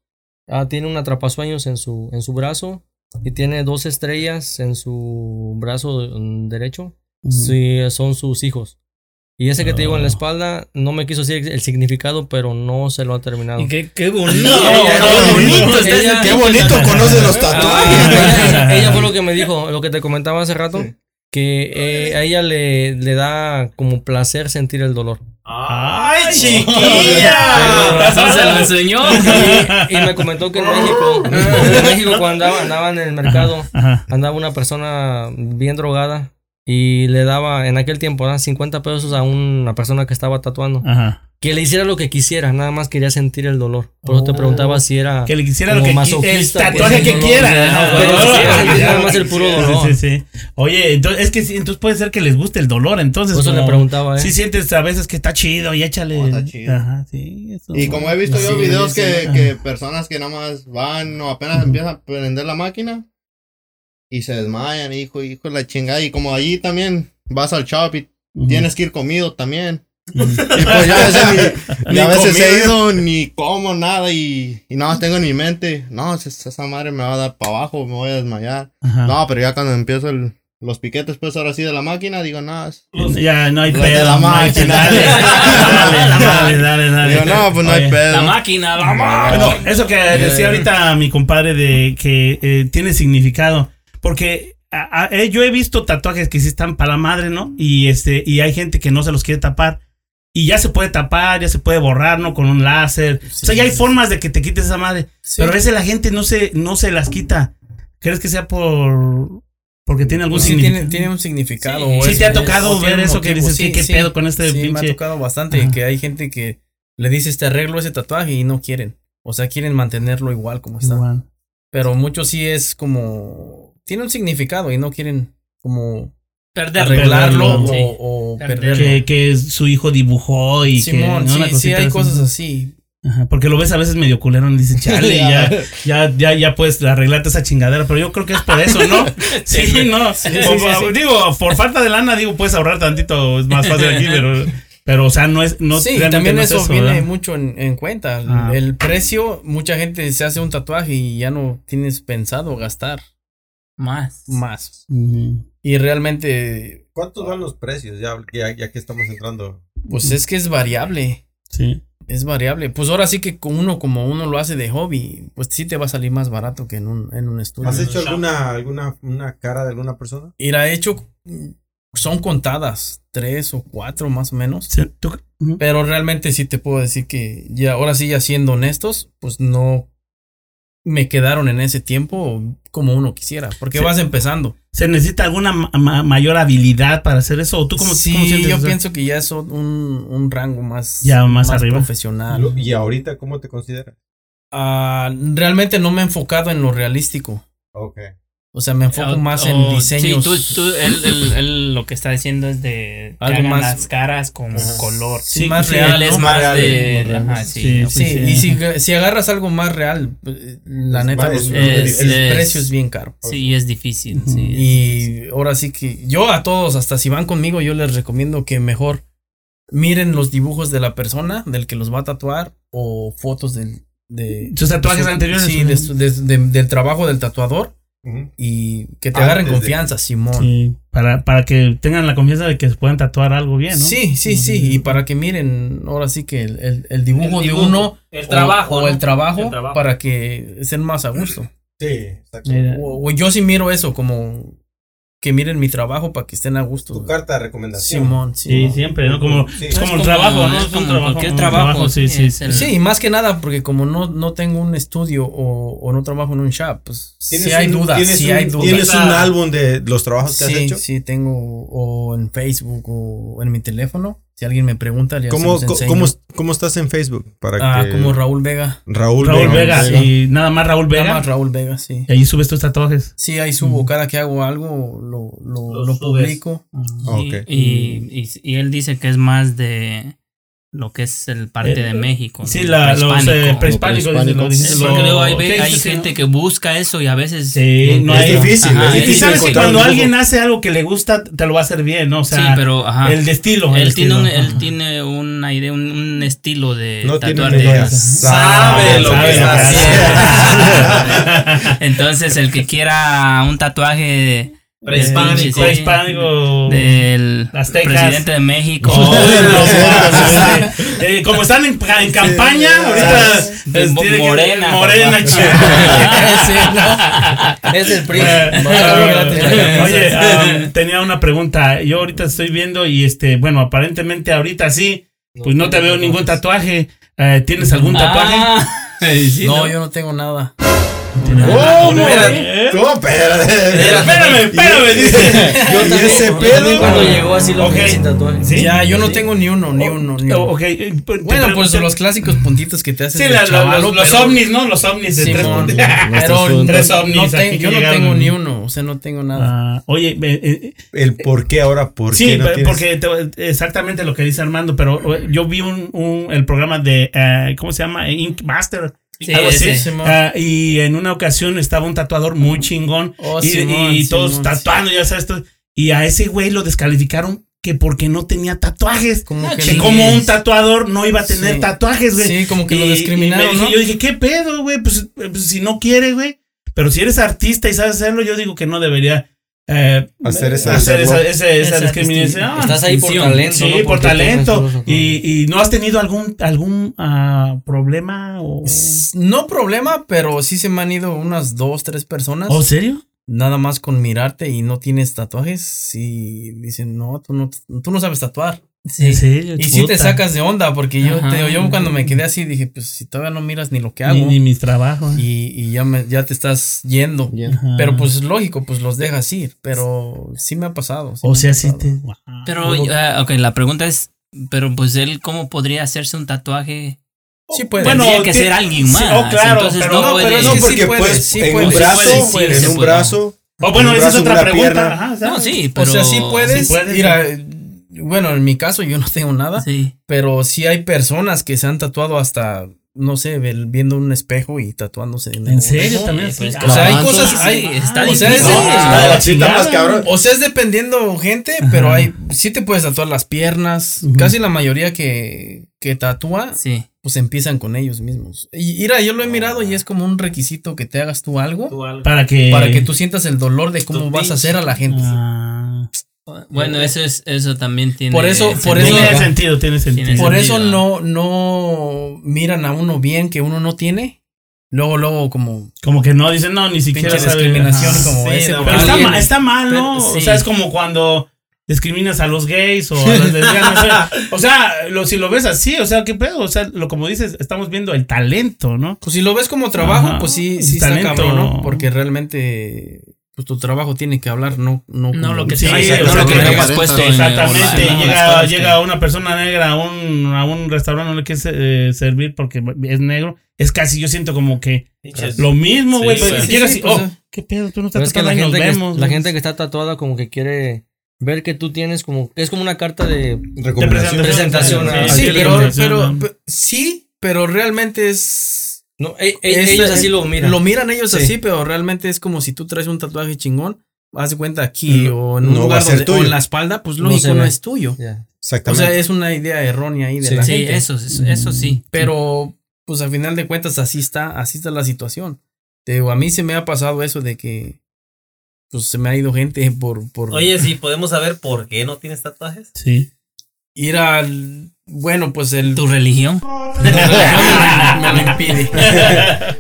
Ah, tiene un atrapasueños en su, en su brazo. Y tiene dos estrellas en su brazo mm, derecho. Sí, son sus hijos. Y ese que te digo en la espalda, no me quiso decir el significado, pero no se lo ha terminado. Y qué, qué bonito. Qué bonito ella- qué bonito conoce los Ah, tatuajes. ella, ella fue lo que me dijo, lo que te comentaba hace rato, que eh, a ella le, le da como placer sentir el dolor. Ay, ¡Ay, chiquilla! Se lo enseñó. Y, y me comentó que en México, en México cuando andaba, andaba en el mercado, andaba una persona bien drogada y le daba en aquel tiempo ¿verdad? 50 pesos a una persona que estaba tatuando. Ajá. Que le hiciera lo que quisiera, nada más quería sentir el dolor. Por eso te preguntaba si era. Oh. Que le quisiera lo que el tatuaje que quiera. Ajá, pero quisiera sentir nada más el puro dolor. Sí, sí, sí. Oye, entonces es que entonces puede ser que les guste el dolor, entonces. Por eso como- le preguntaba, ¿eh? Sí sientes a veces que está chido y échale. No, está chido. Ajá, sí. Eso. Y como he visto yo Sí, videos sí, que, que personas que nada más van o apenas empiezan a prender la máquina y se desmayan, hijo, hijo de la chingada. Y como allí también vas al shop y tienes que ir comido también. Y pues ya a veces, ni, Ni a veces he ido ni como nada y, y nada más tengo en mi mente, no, esa, esa madre me va a dar para abajo, me voy a desmayar. Ajá. No, pero ya cuando empiezo el, los piquetes, pues ahora sí de la máquina, digo, no, es- Ya no hay pedo. de la máquina. Dale, dale, dale, dale. digo, no, pues no hay pedo. La máquina, la máquina. Bueno, eso que decía ahorita mi compadre de que eh, tiene significado. Porque a- a- eh, yo he visto tatuajes que sí están para la madre, ¿no? Y este, y hay gente que no se los quiere tapar. Y ya se puede tapar, ya se puede borrar, ¿no? Con un láser. o sea, ya hay formas de que te quites esa madre. Sí. Pero a veces la gente no se, no se las quita. ¿Crees que sea por porque tiene algún Sí, significado? tiene, tiene un significado. Sí, sí te ha tocado ver eso que dices, ¿qué- qué pedo con este sí, me ha tocado bastante Ajá. que hay gente que le dices te arreglo ese tatuaje y no quieren. O sea, quieren mantenerlo igual como está. Igual. Pero muchos sí es como. Tiene un significado y no quieren como Perderlo. arreglarlo o, Sí. o Perderlo. Que, que su hijo dibujó y Simón, que. ¿no? Una sí, hay así. cosas así. Ajá, porque lo ves a veces medio culero y dices, chale, ya, ya, ya, ya puedes arreglarte esa chingadera, pero yo creo que es por eso, ¿no? Sí, no. sí, O- sí, sí. Digo, por falta de lana, digo, puedes ahorrar tantito, es más fácil aquí, pero, pero o sea, no es, no sí, también no es eso, viene ¿verdad? mucho en, en cuenta. Ah. El precio, mucha gente se hace un tatuaje y ya no tienes pensado gastar Más. más. Y realmente, ¿Cuántos van los precios? Ya, ya, ya que estamos entrando. pues es que es variable. Sí. Es variable. Pues ahora sí que con uno como uno lo hace de hobby, pues sí te va a salir más barato que en un, en un estudio. ¿Has hecho alguna, alguna una cara de alguna persona? Mira, hecho, mm, son contadas, tres o cuatro más o menos. Sí. Pero realmente sí te puedo decir que ya, ahora sí, ya siendo honestos, pues no me quedaron en ese tiempo como uno quisiera, porque Sí. vas empezando. ¿Se necesita alguna ma- ma- mayor habilidad para hacer eso? ¿O tú cómo, sí, cómo sientes yo eso? pienso que ya es un, un rango más, Ya más arriba. profesional. ¿Y ahorita cómo te consideras? Ah, realmente no me he enfocado en lo realístico. Ok. O sea, me enfoco O- más o- en diseños. Sí, tú, tú, él, él- él lo que está diciendo es de que Algo hagan más- las caras con Ajá. color. Sí, Sí, más real. Es ¿no? más Más de. real, Ajá, sí, sí. Sí, sí. y si, si agarras algo más real, la Es neta, más- los- es- el, precio es bien caro. Sí, es difícil. Y ahora sí que yo a todos, hasta si van conmigo, yo les recomiendo que mejor miren los dibujos de la persona, del que los va a tatuar, o fotos del, de... Sus tatuajes de su- anteriores. Sí, de de- de- del trabajo del tatuador Y que te Antes agarren de- confianza, Simón. Sí, para, para que tengan la confianza de que se puedan tatuar algo bien, ¿no? Sí, sí, sí, y para que miren ahora sí que el, el- el dibujo, El de uno el o- trabajo, o, ¿no? el, trabajo El trabajo. para que estén más a gusto. Sí, exacto. O, o yo sí miro eso como que miren mi trabajo para que estén a gusto. Tu carta de recomendación. Simón, Sí, Simón. siempre, ¿no? Como, Sí. es como el trabajo, ¿no? es como trabajo. cualquier un trabajo, sí, sí, sí. el- Sí, más que nada, porque como no, no tengo un estudio o, o no trabajo en un shop, pues sí ¿Tienes hay dudas, sí hay dudas. ¿Tienes un álbum de los trabajos que has sí, hecho? sí, tengo o en Facebook o en mi teléfono. Si alguien me pregunta, se ¿Cómo, cómo, cómo estás en Facebook? Para Ah, que- como Raúl Vega. Raúl, Raúl Vega, y nada más Raúl Nada Vega. más Raúl Vega, sí. Y ahí subes tus tatuajes. Sí, ahí subo. Cada que hago algo, lo, lo, Lo lo publico. Sí, Ok. y, y, y él dice que es más de lo que es el parte Eh, de México. Sí, ¿no? la, los Prehispánico. eh, prehispánicos. prehispánico. lo hay, ¿qué hay dices que gente no? que busca eso y a veces Sí, no es difícil, Ajá, es y sabes que cuando alguien hace algo que le gusta, te lo va a hacer bien, ¿no? O sea, sí, pero ajá. el de estilo. el él tiene estilo. un, él tiene una idea, un, un estilo de No tatuar de- Sabe lo Sabe que está haciendo. Entonces el que quiera un tatuaje Prehispánico. sí, sí, Prehispánico. del Aztecas. presidente de México. Oh, no. Eh, como están en, en campaña, ahorita morena, morena, chido. Es el PRI. Eh, Oye, Oye, um, tenía una pregunta. Yo ahorita estoy viendo y este, bueno, aparentemente ahorita sí, Pues no te veo ningún tatuaje. Eh, ¿Tienes algún tatuaje? Ah, sí, no, yo no tengo nada. ¿Cómo? ¿Eh? ¿Cómo? Espérame, espérame, dice. Yo también, ese pedo. cuando llegó así lo Ok. vi sin tatuaje. Sí. Ya, yo no tengo ni uno, ni uno, ni uno. Ok, eh, pues, Bueno, pues los clásicos puntitos que te haces. Sí, la- chavalo, los, los pero- ovnis, ¿no? Los ovnis de tres Simón, puntos. pero Tres no- ovnis no yo no llegaron. tengo ni uno, o sea, no tengo nada. Ah, oye, eh, eh, El por qué ahora, por sí, qué no pe- tienes? porque te- exactamente lo que dice Armando, pero yo vi un, un- el programa de, eh, ¿cómo se llama? Ink Master. Sí, algo así. ese. Simón. Ah, y en una ocasión estaba un tatuador muy chingón Oh, y, Simón, y todos Simón, tatuando, ya sabes. todo. Y a ese güey lo descalificaron que porque no tenía tatuajes. Como que Que como un tatuador no iba a tener Sí. tatuajes, güey. Sí, como que lo discriminaron, y me dije- ¿no? Yo dije, ¿qué pedo, güey? Pues, eh, pues, si no quiere, güey. Pero si eres artista y sabes hacerlo, yo digo que no debería eh, Hacer esa- hacer esa, hacerlo. esa- esa Esa discriminación. Estás ahí por talento. Sí, ¿no? por talento. Y, y no has tenido algún algún ah, problema o No problema, pero sí se me han ido unas dos, tres personas. ¿Oh, serio? Nada más con mirarte y no tienes tatuajes. Sí, dicen, no, tú no, tú no sabes tatuar. Sí. ¿En serio? Y sí te sacas de onda, porque yo, Ajá. te digo, yo cuando me quedé así dije, pues si todavía no miras ni lo que ni, hago. ni mis trabajos. y, y ya, me, ya te estás yendo. Ajá. Pero pues es lógico, pues los dejas ir. Pero sí me ha pasado. sí o sea, sí te wow. Pero, ah, ok, la pregunta es, pero pues él, ¿cómo podría hacerse un tatuaje? Sí puede. Bueno, Tendría que ser alguien sí, más. oh, claro, entonces pero no, no, puede. pero No, sí, sí porque puede, pues sí en puede, un sí brazo, puede, sí, en un puede. brazo. Oh, bueno, esa es otra pregunta. Ajá, o sea, no, sí, o pero sea, sí puedes. sí puedes, Mira, bueno, en mi caso yo no tengo nada. Sí. Pero sí hay personas que se han tatuado hasta, no sé, viendo un espejo y tatuándose. En, ¿En serio? También pues? O sea, hay Ah, cosas, sí, hay, está o sea, es. No, la o sea, es dependiendo gente, pero hay, sí te puedes tatuar las piernas. Casi la mayoría que, que tatúa, Sí. pues empiezan con ellos mismos. Y mira, yo lo he mirado y es como un requisito que te hagas tú algo Para que para que tú sientas el dolor de cómo vas a hacer a la gente. Ah, Bueno, eso es, eso también tiene. Por eso- por sentido. eso- tiene sentido, tiene sentido. Tiene Por sentido. eso no, no miran a uno bien que uno no tiene. Luego, luego, como Como que no dicen, no, ni siquiera sabe. discriminación como Sí, ese. no, Pero está, ma- está mal, ¿no? Pero, O sea, es como cuando discriminas a los gays o a las lesbianas. o sea, o sea, lo, si lo ves así, o sea, ¿qué pedo? O sea, lo como dices, estamos viendo el talento, ¿no? Pues si lo ves como trabajo, Ajá. pues sí, sí El está talento. cabrón, ¿no? Porque realmente, pues tu trabajo tiene que hablar, no, no, No lo que Sí, traes, no sea, lo que aparenta. puesto en- Exactamente. llega, llega una persona negra a un, a un restaurante, no le quiere eh, servir porque es negro. Es casi, yo siento como que lo mismo, güey. sí, sí, llegas sí, y, pues, oh, eh. ¿qué pedo? Tú no estás es que la tatuado y nos gente, que, vemos. la gente que está tatuada como que quiere ver que tú tienes como... Es como una carta de... Recomendación. Presentación, Sí, pero, sí, pero realmente es... No, e- e- es- ellos así lo miran. Lo miran ellos Sí. así, pero realmente es como si tú traes un tatuaje chingón, haz de cuenta aquí No, o en un no lugar donde, o tuyo. en la espalda, pues No lógico no, ve. es tuyo. Ya. O Exactamente. sea, es una idea errónea ahí de Sí. la Sí, gente. eso, eso, eso sí. Pero, pues al final de cuentas, así está, así está la situación. Te digo, a mí se me ha pasado eso de que, pues se me ha ido gente por, por Oye, sí, podemos saber por qué no tienes tatuajes. Sí. Ir al, bueno, pues el, Tu religión. me, lo impide.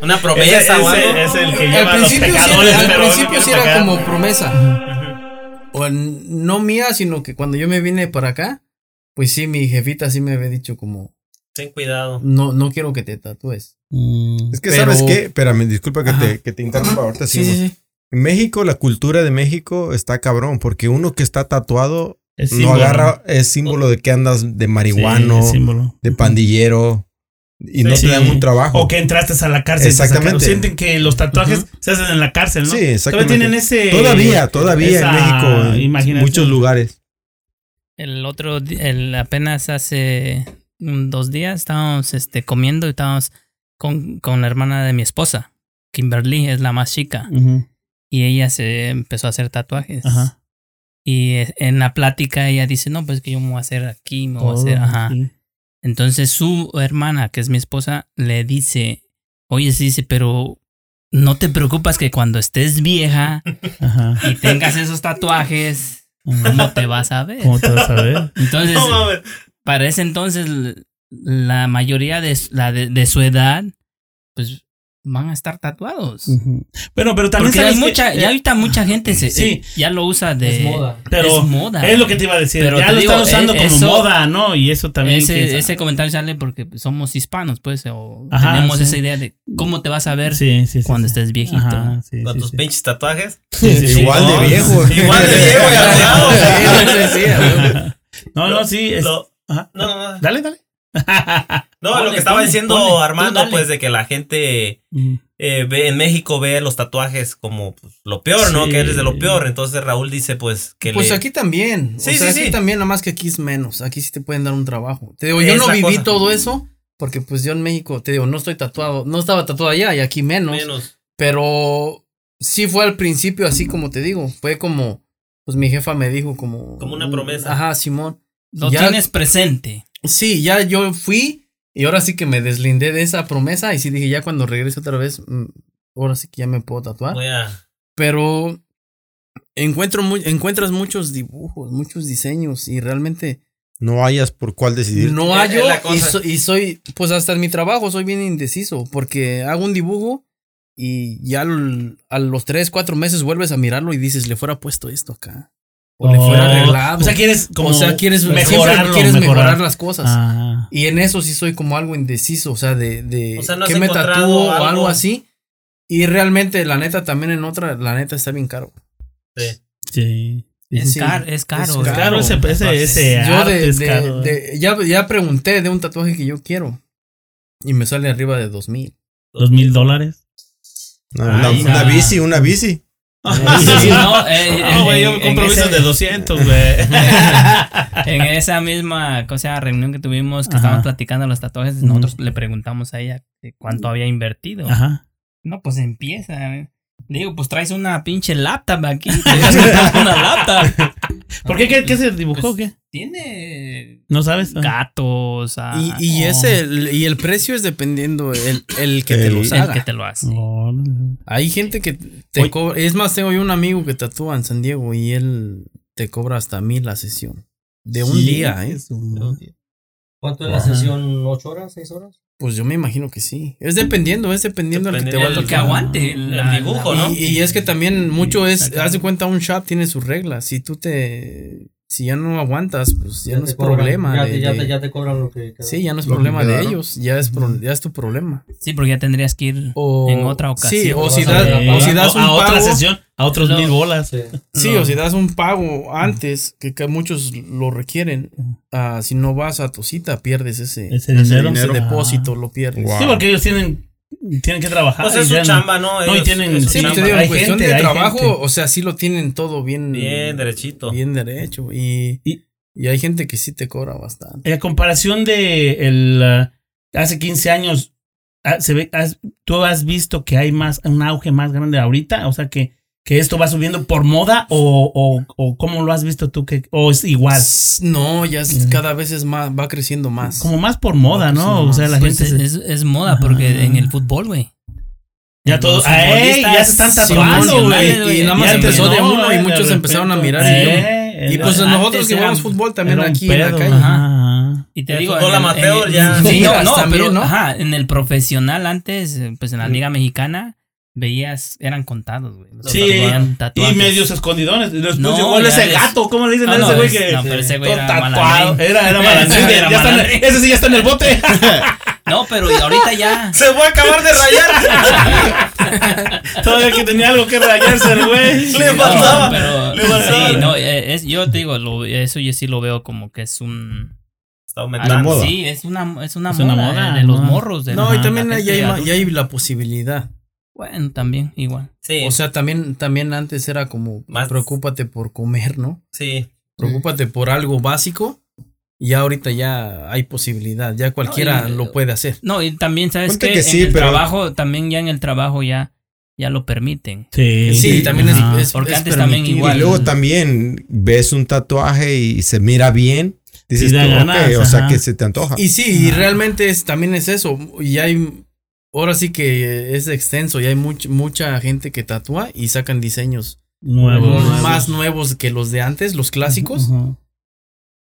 Una promesa o algo. es el que al lleva a los principio, sí, pecadores. al principio sí era como promesa. O no mía, sino que cuando yo me vine para acá, pues sí, mi jefita sí me había dicho como, Ten cuidado. no, no quiero que te tatúes. Mm. Es que, pero- ¿sabes qué? Espérame, disculpa que Ajá. te, que te interrumpa ahorita. Sí, sí, sí. En México, la cultura de México está cabrón, porque uno que está tatuado Es no símbolo. agarra, es símbolo de que andas de marihuano, Sí, de pandillero, y no te dan un trabajo. O que entraste a la cárcel. te Exactamente. Sienten que los tatuajes se hacen en la cárcel, ¿no? Sí, Todavía exactamente. tienen ese. Todavía, todavía en México, en muchos lugares. El otro, el, apenas hace dos días estábamos este, comiendo y estábamos con, con la hermana de mi esposa. Kimberly es la más chica. Y ella se empezó a hacer tatuajes. Ajá. Y en la plática ella dice, no, pues que yo me voy a hacer aquí, me voy a hacer, Oh, ajá. sí. Entonces su hermana, que es mi esposa, le dice, oye, sí, dice, pero no te preocupas que cuando estés vieja Ajá. y tengas esos tatuajes, ¿cómo te vas a ver? ¿Cómo te vas a ver? Entonces, No para ese entonces, la mayoría de, la de, de su edad, pues van a estar tatuados. Ujú. Pero, pero también Porque hay sabes que- mucha, ya eh, ahorita mucha gente se, Sí. eh, ya lo usa de Es moda. Pero es moda. es lo que te iba a decir. Pero ya lo digo, están usando eh, como eso- moda, ¿no? Y eso también. ese, ese comentario sale porque somos hispanos, pues, o Ajá, tenemos sí. esa idea de cómo te vas a ver Sí, sí, sí, cuando sí. estés viejito. Ajá, sí, Con sí, tus sí. pinches tatuajes. Sí, sí, sí. Igual de viejo. Igual de viejo y arreglado. No, no, sí. es- Lo- Ajá. no, no, no. Dale, dale. No, Ponle, lo que estaba ponle, diciendo ponle, Armando, pues de que la gente eh, ve, en México ve los tatuajes como pues, lo peor, ¿no? Que eres de lo peor. Entonces Raúl dice, pues, que Pues le- aquí también. Sí, o sea, sí, aquí sí. también, nada más que aquí es menos. Aquí sí te pueden dar un trabajo. Te digo, yo Es no viví cosa. todo eso porque pues yo en México, te digo, no estoy tatuado, no estaba tatuado allá y aquí menos. menos. Pero sí fue al principio así como te digo. Fue como, pues mi jefa me dijo como... Como una promesa. Ajá, Simón. Lo Ya- tienes presente. Sí, ya yo fui y ahora sí que me deslindé de esa promesa y sí dije, ya cuando regrese otra vez, mm, ahora sí que ya me puedo tatuar. Pero encuentro mu- encuentras muchos dibujos, muchos diseños y realmente No hayas por cuál decidir. no Es- hallo y, cosa. so- y soy, pues hasta en mi trabajo soy bien indeciso porque hago un dibujo y ya a los tres, cuatro meses vuelves a mirarlo y dices, le fuera puesto esto acá. O le fuera arreglado. O sea, quieres como o sea, quieres mejorarlo, siempre quieres mejorar. mejorar las cosas. Ah. Y en eso sí soy como algo indeciso, o sea, de, de O sea, no has que me tatúo o algo- así. Y realmente, la neta, también en otra, la neta está bien caro. Sí. Sí. Es, Sí, caro, es caro. es Es caro ese, ese, ese Yo arte de, es de- caro. de- ya, ya pregunté de un tatuaje que yo quiero. Y me sale arriba de dos mil. Dos mil dólares. Una, bici, una bici. Sí, no, eh, No, güey, yo en- compro en visas ese- de 200, güey. En esa misma cosa, reunión que tuvimos, que Ajá. estábamos platicando los tatuajes, nosotros le preguntamos a ella cuánto había invertido. Ajá. No, pues empieza. eh. Le digo, pues traes una pinche laptop aquí. te una laptop. ¿Por qué? ¿Qué, qué se dibujó? o ¿Qué? Tiene ¿No sabes? gatos. ah, Y, y oh, ese, el, y el precio es dependiendo el, el que te El- los el haga. que te lo hace. Oh, Hay gente que te cobra. Es más, tengo yo un amigo que tatúa en San Diego y él te cobra hasta mil la sesión. De un Sí, día, ¿eh? eso. ¿Cuánto es la sesión? ¿Ocho horas? ¿Seis horas? Pues yo me imagino que sí. Es dependiendo, es dependiendo del que te va a que aguante. El dibujo, la- ¿no? Y, y es que también mucho es, haz de cuenta, un shop tiene sus reglas. Si tú te, si ya no aguantas, pues ya, no es cobran, problema. Ya, de- te, ya, de- te, ya te cobran lo que. sí, ya no es problema de ellos, ya es, pro- ya es tu problema. Sí, porque ya tendrías que ir O, en otra ocasión. Sí, o si, das, o si das a, un a otra pago. sesión, a otros mil bolas. Sí. Sí, No. o si das un pago antes, que, que muchos lo requieren, ah, si no vas a tu cita, pierdes ese, Ese dinero. ese Ah. depósito, lo pierdes. Wow. Sí, porque ellos tienen, tienen que trabajar. Pues y es su ya no- chamba, ¿no? No, y Ellos- tienen- es su Sí, chamba. te digo, Hay en cuestión gente, de hay trabajo, gente. o sea, sí lo tienen todo bien, Bien derechito. bien derecho. Y, Y- y hay gente que sí te cobra bastante. En comparación de el, uh, hace 15 años, ah, se ve, has- ¿tú has visto que hay más un auge más grande ahorita? O sea, que, que esto va subiendo por moda o, o, o cómo lo has visto tú? Que, ¿O es igual? No, ya es- cada vez es más, va creciendo más. Como más por moda, ¿no? O sea, la Pues gente es, se- es, es moda, porque en el fútbol, güey. ya todo, los ¡Ey! ya se están tatuando, güey. Y nada más empezó de uno y de muchos repente, empezaron a mirar y yo- eh, Y pues era- nosotros antes que jugamos fútbol también aquí en la pedo, calle. ajá. Y te El digo, fútbol en el- amateur en- ya- Sí, no, Ligas no, también, pero ¿no? ajá, en el profesional antes, eh, pues en la liga mexicana, veías, eran contados, güey. los Sí, tatuaban Y medios escondidos. Después No, llegó ese gato. ¿Cómo le dicen Ah, a no, ese güey es- que.? no, pero ese güey era tatuado? Era, era malandrín. Era ya está en- malandrín. ese sí ya está en el bote. No, pero ahorita ya. Se fue a acabar de rayar. Todavía que tenía algo que rayarse el güey. Le No, faltaba. pero Le faltaba. sí, no, eh, es, yo te digo, lo- eso yo sí lo veo como que es un Está La aumentando. moda. Sí, es una, es una Es moda, una moda, de, de los morros. De No, la- y también ya hay, ya hay la posibilidad. Bueno, también, igual. Sí, O sea, también, también antes era como, Más- preocúpate por comer, ¿no? sí. Preocúpate por algo básico. Y ya ahorita ya hay posibilidad. Ya cualquiera No, y- lo puede hacer. No, y también, ¿sabes qué? que en sí, el pero- trabajo, también ya en el trabajo ya, ya lo permiten. Sí, Sí, también es, es- Porque es antes también igual. Y luego también ves un tatuaje y se mira bien. Dices Y da tú, ganas, ok, o sea que se te antoja. Y sí, y realmente es, también es eso. Y hay. Ahora sí que es extenso. Y hay much- mucha gente que tatúa y sacan diseños Nuevos. más nuevos que los de antes, los clásicos.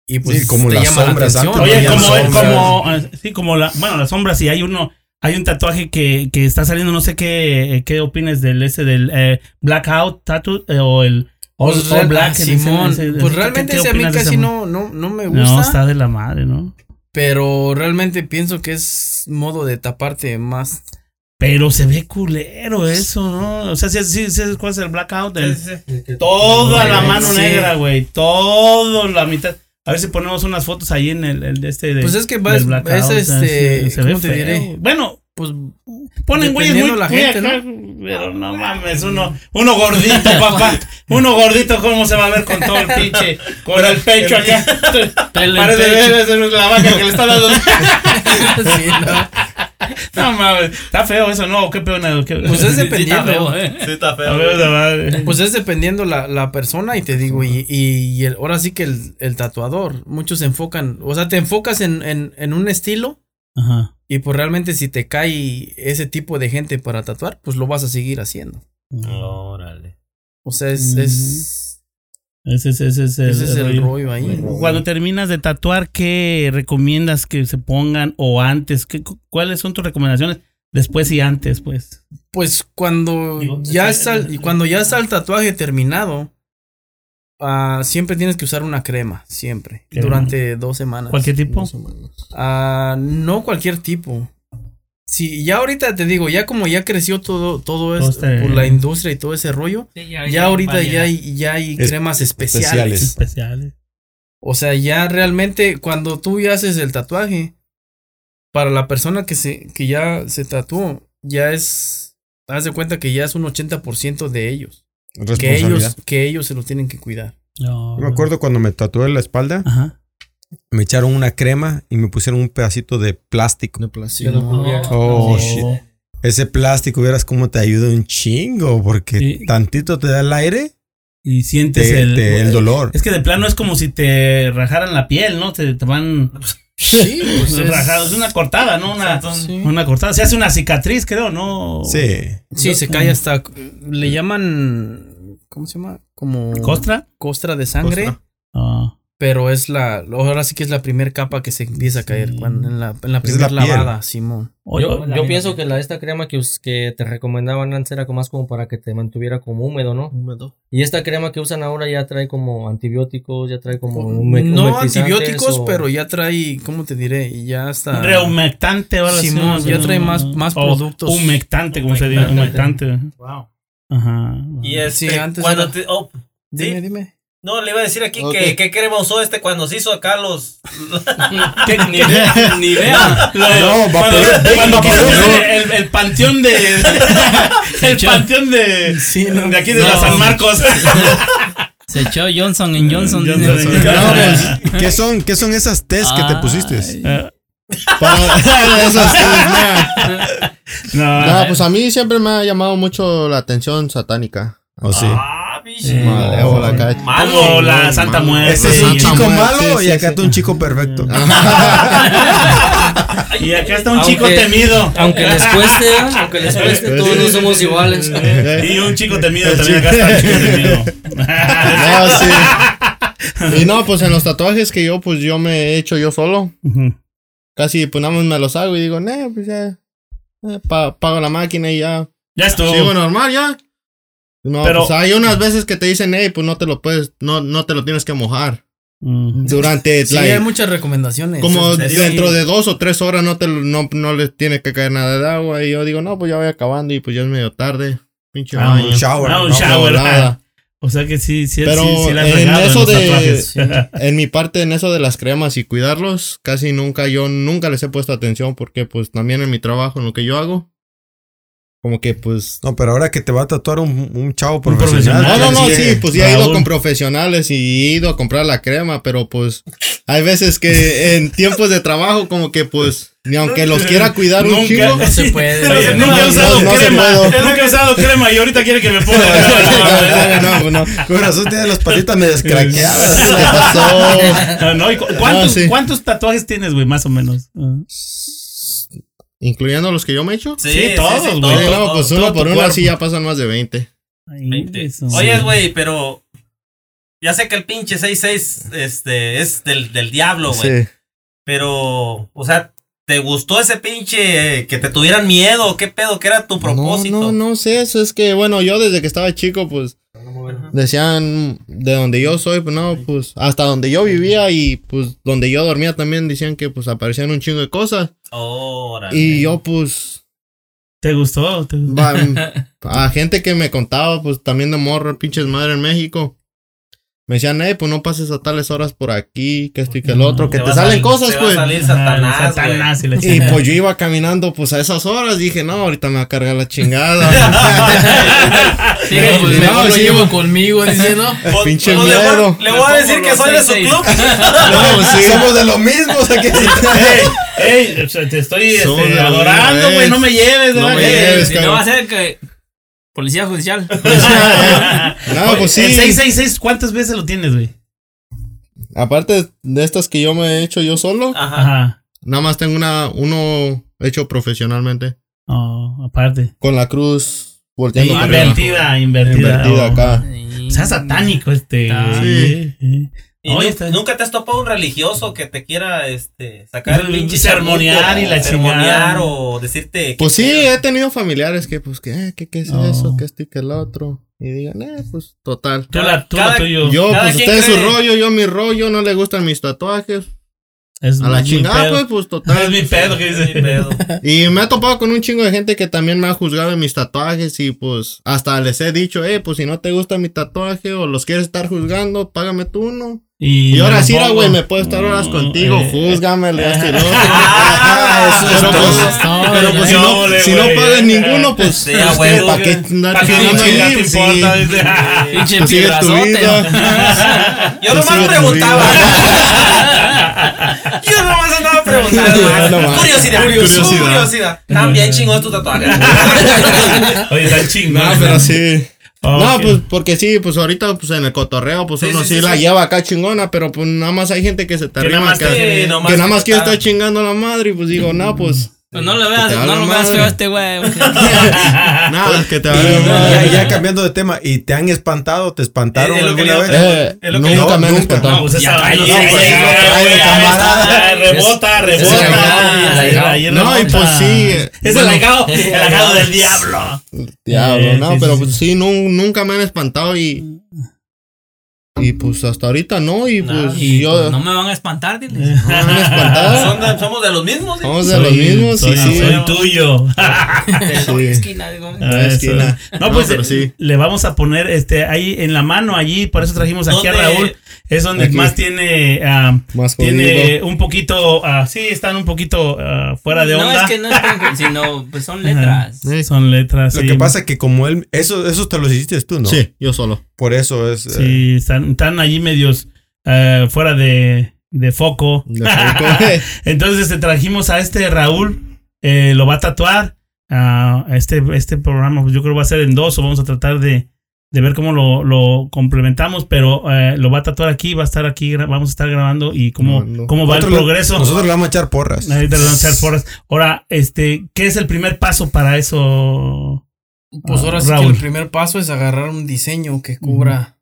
Y pues Sí, como te las llama la sombras atención. Oye, como, sombras. como, eh, sí, como la, bueno, las sombras, y hay uno, hay un tatuaje que, que está saliendo, no sé qué, qué opinas del ese del eh, Blackout Tattoo eh, o el All, Pues, Black. ah, Simón, ese- pues ¿qué- realmente ese a mí casi no, no, no me gusta. No, está de la madre, ¿no? Pero realmente pienso que es modo de taparte más. Pero se ve culero eso, ¿no? O sea, sí, sí, sí, ¿cuál es el Blackout? El- Sí, sí, sí. Toda la Sí. mano negra, güey. Todo la mitad. A ver si ponemos unas fotos ahí en el, el de este. De, Pues es que va- es- Blackout, es o sea, este, se- se ¿cómo ve te feo. diré? Bueno, Pues ponen güeyes muy, la muy gente, acá, Pero no mames, uno, uno gordito, papá. Uno gordito, ¿cómo se va a ver con todo el pinche? Con el pecho acá. Parece pecho. la vaca que le está dando. sí, no. No mames, está feo eso, ¿no? ¿Qué peor? Pues es dependiendo. Sí, está feo. ver, la madre. Pues es dependiendo la, la persona y te digo, y, y, y el- ahora sí que el, el tatuador, muchos se enfocan, o sea, te enfocas en, en, en un estilo Ajá. Y pues realmente si te cae ese tipo de gente para tatuar, pues lo vas a seguir haciendo. Órale. O sea, es, es, Ese, ese, ese es el, ese es el rollo. rollo ahí. Cuando terminas de tatuar, ¿qué recomiendas que se pongan o antes? ¿Qué, cu- ¿Cuáles son tus recomendaciones? Después y antes, pues. Pues cuando Digo, ya está, y cuando ya está el tatuaje terminado, ah, siempre tienes que usar una crema, siempre, Crema. durante dos semanas. ¿Cualquier tipo? Ah, no cualquier tipo. Sí, ya ahorita te digo, ya como ya creció todo, todo esto este- por la industria y todo ese rollo, Sí, ya ahorita ya hay, ya hay Es- cremas. Especiales. O sea, ya realmente cuando tú ya haces el tatuaje, para la persona que se, que ya se tatuó, ya es, haz de cuenta que ya es un 80% de ellos. Que ellos, que ellos se lo tienen que cuidar. No, Yo me acuerdo cuando me tatué la espalda, Ajá. me echaron una crema y me pusieron un pedacito de plástico. Que lo cubría. Oh, No. shit. Ese plástico, verás cómo te ayuda un chingo, porque tantito te da el aire, Y sientes te- el, te- el dolor. Es que de plano es como si te rajaran la piel, ¿no? Te, te van Sí, pues es, rajados. Es una cortada, ¿no? Una, Sí. una cortada. Se hace una cicatriz, creo, ¿no? Sí. Sí, se cae hasta, le llaman, ¿cómo se llama? Como ¿Costra? costra de sangre. Costra. Ah. Pero es la, ahora sí que es la primera capa que se empieza a caer cuando, en la, en la Es primera la lavada, Simón. Yo, yo pienso que la, esta crema que, us- que te recomendaban antes era como más como para que te mantuviera como húmedo, ¿no? Húmedo. Y esta crema que usan ahora ya trae como antibióticos, ya trae como hume- No antibióticos, o- pero ya trae, ¿cómo te diré? Ya está. Rehumectante ahora sí, Simón, ¿no? ya trae más- más productos. Humectante, como se dice. Humectante. Wow. Ajá. Y este, Sí, antes cuando era- te, oh, Dime, ¿sí? dime. No, le iba a decir aquí que qué crema usó este cuando se hizo acá los. ¿Qué- ni idea, ni idea. No, cuando Vaporub, cuando hacer el, el panteón de. el panteón de. Sí, no. de aquí de No. la San Marcos. Se echó Johnson en Johnson. Johnson. No, pues, ¿qué son, ¿Qué son esas test que te pusiste? Eh, no, no, pues a mí siempre me ha llamado mucho la atención satánica. ¿O sí? Ah, acá. Malo. la Santa Muerte. Ese es un chico malo sí, y acá sí. tú un chico perfecto. Y acá está un Aunque- chico temido. Aunque les cueste, ¿eh? aunque les cueste, todos no somos iguales. Y un chico temido también. Acá está un chico temido. No, sí. Y no, pues en los tatuajes que yo, pues yo me he hecho yo solo. Casi, pues nada más me los hago y digo, no, pues ya. eh, pa- pago la máquina y ya. Ya estuvo. Sigo normal, ya. No, Pero- pues hay unas veces que te dicen, hey, pues no te lo puedes, no, no te lo tienes que mojar. Mm. Durante, Sí, like, hay muchas recomendaciones. como dentro de dos o tres horas no te lo- no, no le tiene que caer nada de agua. Y yo digo, no, pues ya voy acabando y pues ya es medio tarde. Pinche Ah. Un shower. Ah, un ¿no? shower. O sea que sí, sí, Pero sí, sí la en regado eso los de- tatuajes. En mi parte, en eso de las cremas y cuidarlos, casi nunca, yo nunca les he puesto atención porque pues también en mi trabajo, en lo que yo hago, como que pues... No, pero ahora que te va a tatuar un, un chavo profesional. profesional. No, no, no, sí. pues ya he ido con profesionales y he ido a comprar la crema, pero pues hay veces que en tiempos de trabajo como que pues ni aunque los quiera cuidar un Nunca. chingo. No se puede. Oye, no, nunca he no, usado no crema. Nunca he usado crema y ahorita quiere que me ponga. no, no, no. Con razón tiene las patitas me descraqueadas. ¿Qué pasó? Ah, no, ¿y cu- ¿cuántos, Ah, sí. ¿Cuántos tatuajes tienes, güey, más o menos? Ah. Incluyendo los que yo me he hecho. Sí, todos, güey. Sí, no, pues uno por uno así ya pasan más de 20. Ay, 20. eso. Oye, güey, pero. Ya sé que el pinche 66 este, es del, del diablo, güey. Sí. Pero, o sea, ¿Te gustó ese pinche eh, que te tuvieran miedo? ¿Qué pedo? ¿Qué era tu propósito? No, no, no sé, eso es que, bueno, yo desde que estaba chico, pues, decían de donde yo soy, pues no, pues, hasta donde yo vivía y pues donde yo dormía también decían que pues aparecían un chingo de cosas. Órale. Y yo, pues, ¿Te gustó? ¿Te gustó? va- a gente que me contaba, pues también de morro, pinches madre en México. Me decían, eh, pues no pases a tales horas por aquí, que esto y que el otro, que te, salen salir- cosas, te va a pues. salir Satanás, güey. Satanás y pues yo iba caminando pues a esas horas, dije, no, ahorita me va a cargar la chingada. Sí, No, pues, no, mejor lo sí, llevo no. conmigo, dice, ¿no? Pues- Pinche pues le voy a- miedo. Le voy a decir que soy de su club. No, pues sí, somos de los mismos. aquí sí. Ey, o sea, te estoy este, adorando, güey. vez. No me lleves, No me Que- lleves, Si cabrón. no va a ser que. Policía judicial. no, Oye, pues sí. El 666, ¿cuántas veces lo tienes, güey? Aparte de estas que yo me he hecho yo solo, Ajá. Nada más tengo una, uno hecho profesionalmente. Oh, aparte. Con la cruz volteando. Invertida, invertida. Invertida oh. acá. O sea, satánico este. Sí. Sí. ¿Y Oye, nu- está- nunca te has topado un religioso que te quiera este, sacar el pinche sermonear y la sermonear o decirte. Pues sí, que- he tenido familiares que, pues, que, eh, que, qué es eso, que esto y que el otro. Y digan, eh, pues, total. Tú la, tú la Cada- tuyo. Yo, Cada pues, quien ustedes su rollo, yo mi rollo, no le gustan mis tatuajes. es A la es mi chingada, pedo. pues, pues, Es total. mi pedo que dice. pedo. Y me ha topado con un chingo de gente que también me ha juzgado en mis tatuajes y pues hasta les he dicho, eh, pues si no te gusta mi tatuaje o los quieres estar juzgando, págame tú uno. Y, ahora sí, güey, me puedo estar horas contigo, eh, júzgame, le das lo otro. Ah, Pero pues, pero pues si no, ole, si no güey. pagas ninguno, pues, Sí, pues, huevo. ¿para qué andar ¿Para qué chingando chinga ahí? te Sí. importa? Dice. Pinche. Yo nomás preguntaba. Yo nomás andaba preguntando. Curiosidad, Curiosidad. También chingón tu tatuaje. Oye, está chingón. No, pero sí. Ok. No, pues porque sí, pues ahorita pues en el cotorreo, pues Sí, uno sí, sí, sí, la sí. lleva acá chingona, pero pues nada más hay gente que se te Que nada arrima, más que, que nada más quiere está- estar chingando a la madre y pues digo, no, pues Pues no lo veas, no lo veas feo a este güey. nada, que te vaya ya, ya cambiando de tema, ¿y te han espantado? ¿Te espantaron que alguna vez? Eh, Es lo que nunca yo- me han nunca. espantado. Rebota, rebota. No, y pues sí, eh, Es el legado, el legado del diablo. Diablo, Eh, no, pero sí, pues sí, nu- nunca me han espantado y y pues hasta ahorita no y pues Y yo pues, no me van a espantar, dile. no me espantado. Son de- somos de los mismos. ¿sí? Somos de Soy- los mismos soy, sí. soy tuyo. sí. Esquina, digo. La Eso. esquina. No, No, pues pero eh, sí. le vamos a poner este ahí en la mano allí, por eso trajimos aquí a. Raúl. Es donde Aquí. más tiene ah, Más tiene un poquito ah, sí, están un poquito ah, fuera de No onda. es que no es con- sino pues son letras. Sí. Son letras. Lo sí. que pasa es que como él, eso, eso te lo hiciste tú, ¿no? Sí, yo solo. Por eso es. eh, Sí, están, están allí medios eh, fuera de, de foco. De. Entonces te trajimos a este Raúl, eh, lo va a tatuar. Ah, este, este programa pues, yo creo va a ser en dos o vamos a tratar de, de ver cómo lo, lo complementamos, pero eh, lo va a tatuar aquí, va a estar aquí, vamos a estar grabando y cómo, No, no. cómo va el le- progreso. Nosotros le vamos a echar porras. Le vamos a echar porras. Ahora, este, ¿qué es el primer paso para eso? Pues ahora sí que el primer paso es agarrar un diseño que cubra,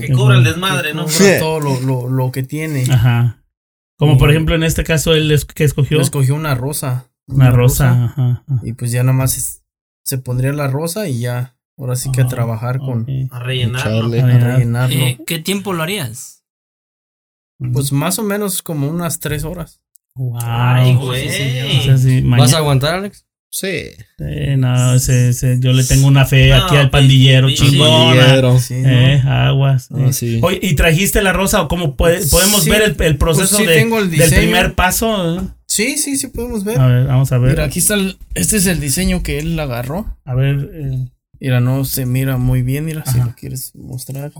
Que cubra el desmadre, ¿no? que cubra todo lo, lo, lo que tiene. Ajá. Como por ejemplo en este caso él es- que escogió escogió una rosa. una rosa. Ajá, ajá. Y pues ya nada más es- se pondría la rosa y ya. Ahora sí que a trabajar con. A rellenarlo. Echarle. A A rellenar. rellenarlo. Eh, ¿Qué tiempo lo harías? Pues más o menos como unas tres horas. Wow. Ay, O güey. sea, sí, ¿Vas a aguantar, Alex? Sí. Eh, no, ese- ese- yo le tengo una fe No, aquí al pandillero chingona. Pandillero. Sí, ¿no? Eh, aguas. Ah, eh. sí. Oye, ¿y trajiste la rosa o cómo puede- podemos Sí, ver el, el proceso pues sí de- tengo el del primer paso? eh? Sí, sí, sí podemos ver. A ver, vamos a ver. Mira, aquí está el, este es el diseño que él agarró. A ver. eh, Mira, no se mira muy bien, mira, si lo quieres mostrar.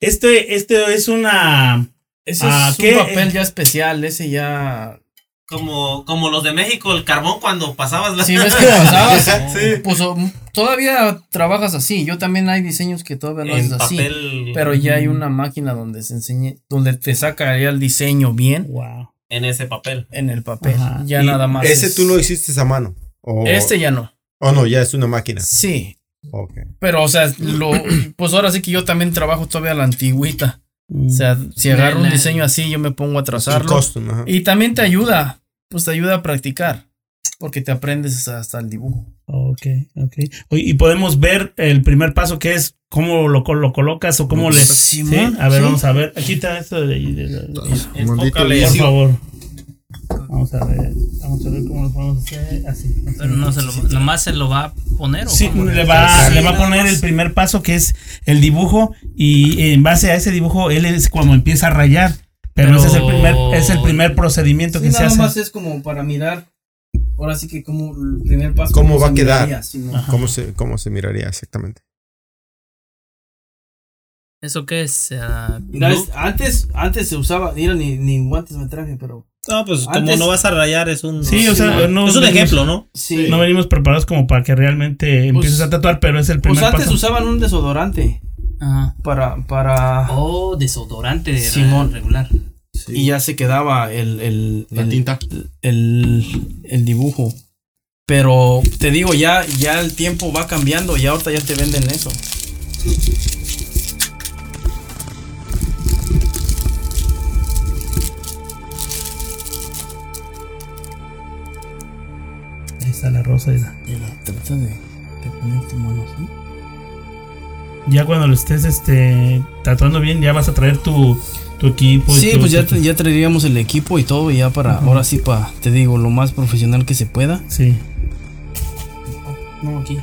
este, este es una. Ese Ah, es ¿qué? un papel ya especial, ese ya... Como, como los de México, el carbón cuando pasabas la. Sí, ves que pasabas. Pues o- todavía trabajas así. Yo también hay diseños que todavía lo haces así. Pero ya hay una máquina donde se enseñe, donde te saca ya el diseño bien Wow. En ese papel. en el papel. Ajá. Ya Y nada más. Ese es- tú lo hiciste a mano. O, Este ya no. Oh, no, ya es una máquina. Sí. Ok. Pero, o sea, lo, pues ahora sí que yo también trabajo todavía a la antigüita. O sea, si agarro un diseño así, yo me pongo a trazarlo. Y también te ayuda, pues te ayuda a practicar, porque te aprendes hasta el dibujo. Ok, ok. Y podemos ver el primer paso que es cómo lo, col- lo colocas o cómo le. ¿Sí? A ver, sí. vamos a ver. Aquí está esto de ahí. de- de- de- Maldito Enfócale. por favor. Vamos a ver. Vamos a ver cómo lo podemos hacer. Así. Pero no se lo, nomás se lo va a poner o Sí, le va, Sí, le va a poner más. el primer paso que es el dibujo y en base a ese dibujo él es como empieza a rayar. Pero, Pero- ese es el primer, es el primer procedimiento que se hace. es como para mirar, ahora sí que como el primer paso. ¿Cómo va a se quedar? miraría. ¿Cómo se, ¿Cómo se miraría exactamente? ¿Eso qué es? Ah, es- antes, antes se usaba, mira, ni, ni guantes me traje, pero No, pues como Antes- no vas a rayar, es un. Sí, o sea, no es un venimos- ejemplo, ¿no? sí. No venimos preparados como para que realmente empieces a tatuar, pero es el pues primer antes paso. usaban un desodorante Ajá. para, para, Oh, desodorante re- Simón. regular. y ya se quedaba el, el, La el- tinta. el, el dibujo. Pero te digo, ya, ya el tiempo va cambiando y ahorita ya te venden eso. Está la rosa. y la- Mira, trata de, de poner tu mano así. Ya cuando lo estés este, tatuando bien, ya vas a traer tu, tu equipo. y Sí, tu- pues ya, tu- ya traeríamos el equipo y todo, ya para, ahora sí, para, te digo, lo más profesional que se pueda. Sí. No, aquí.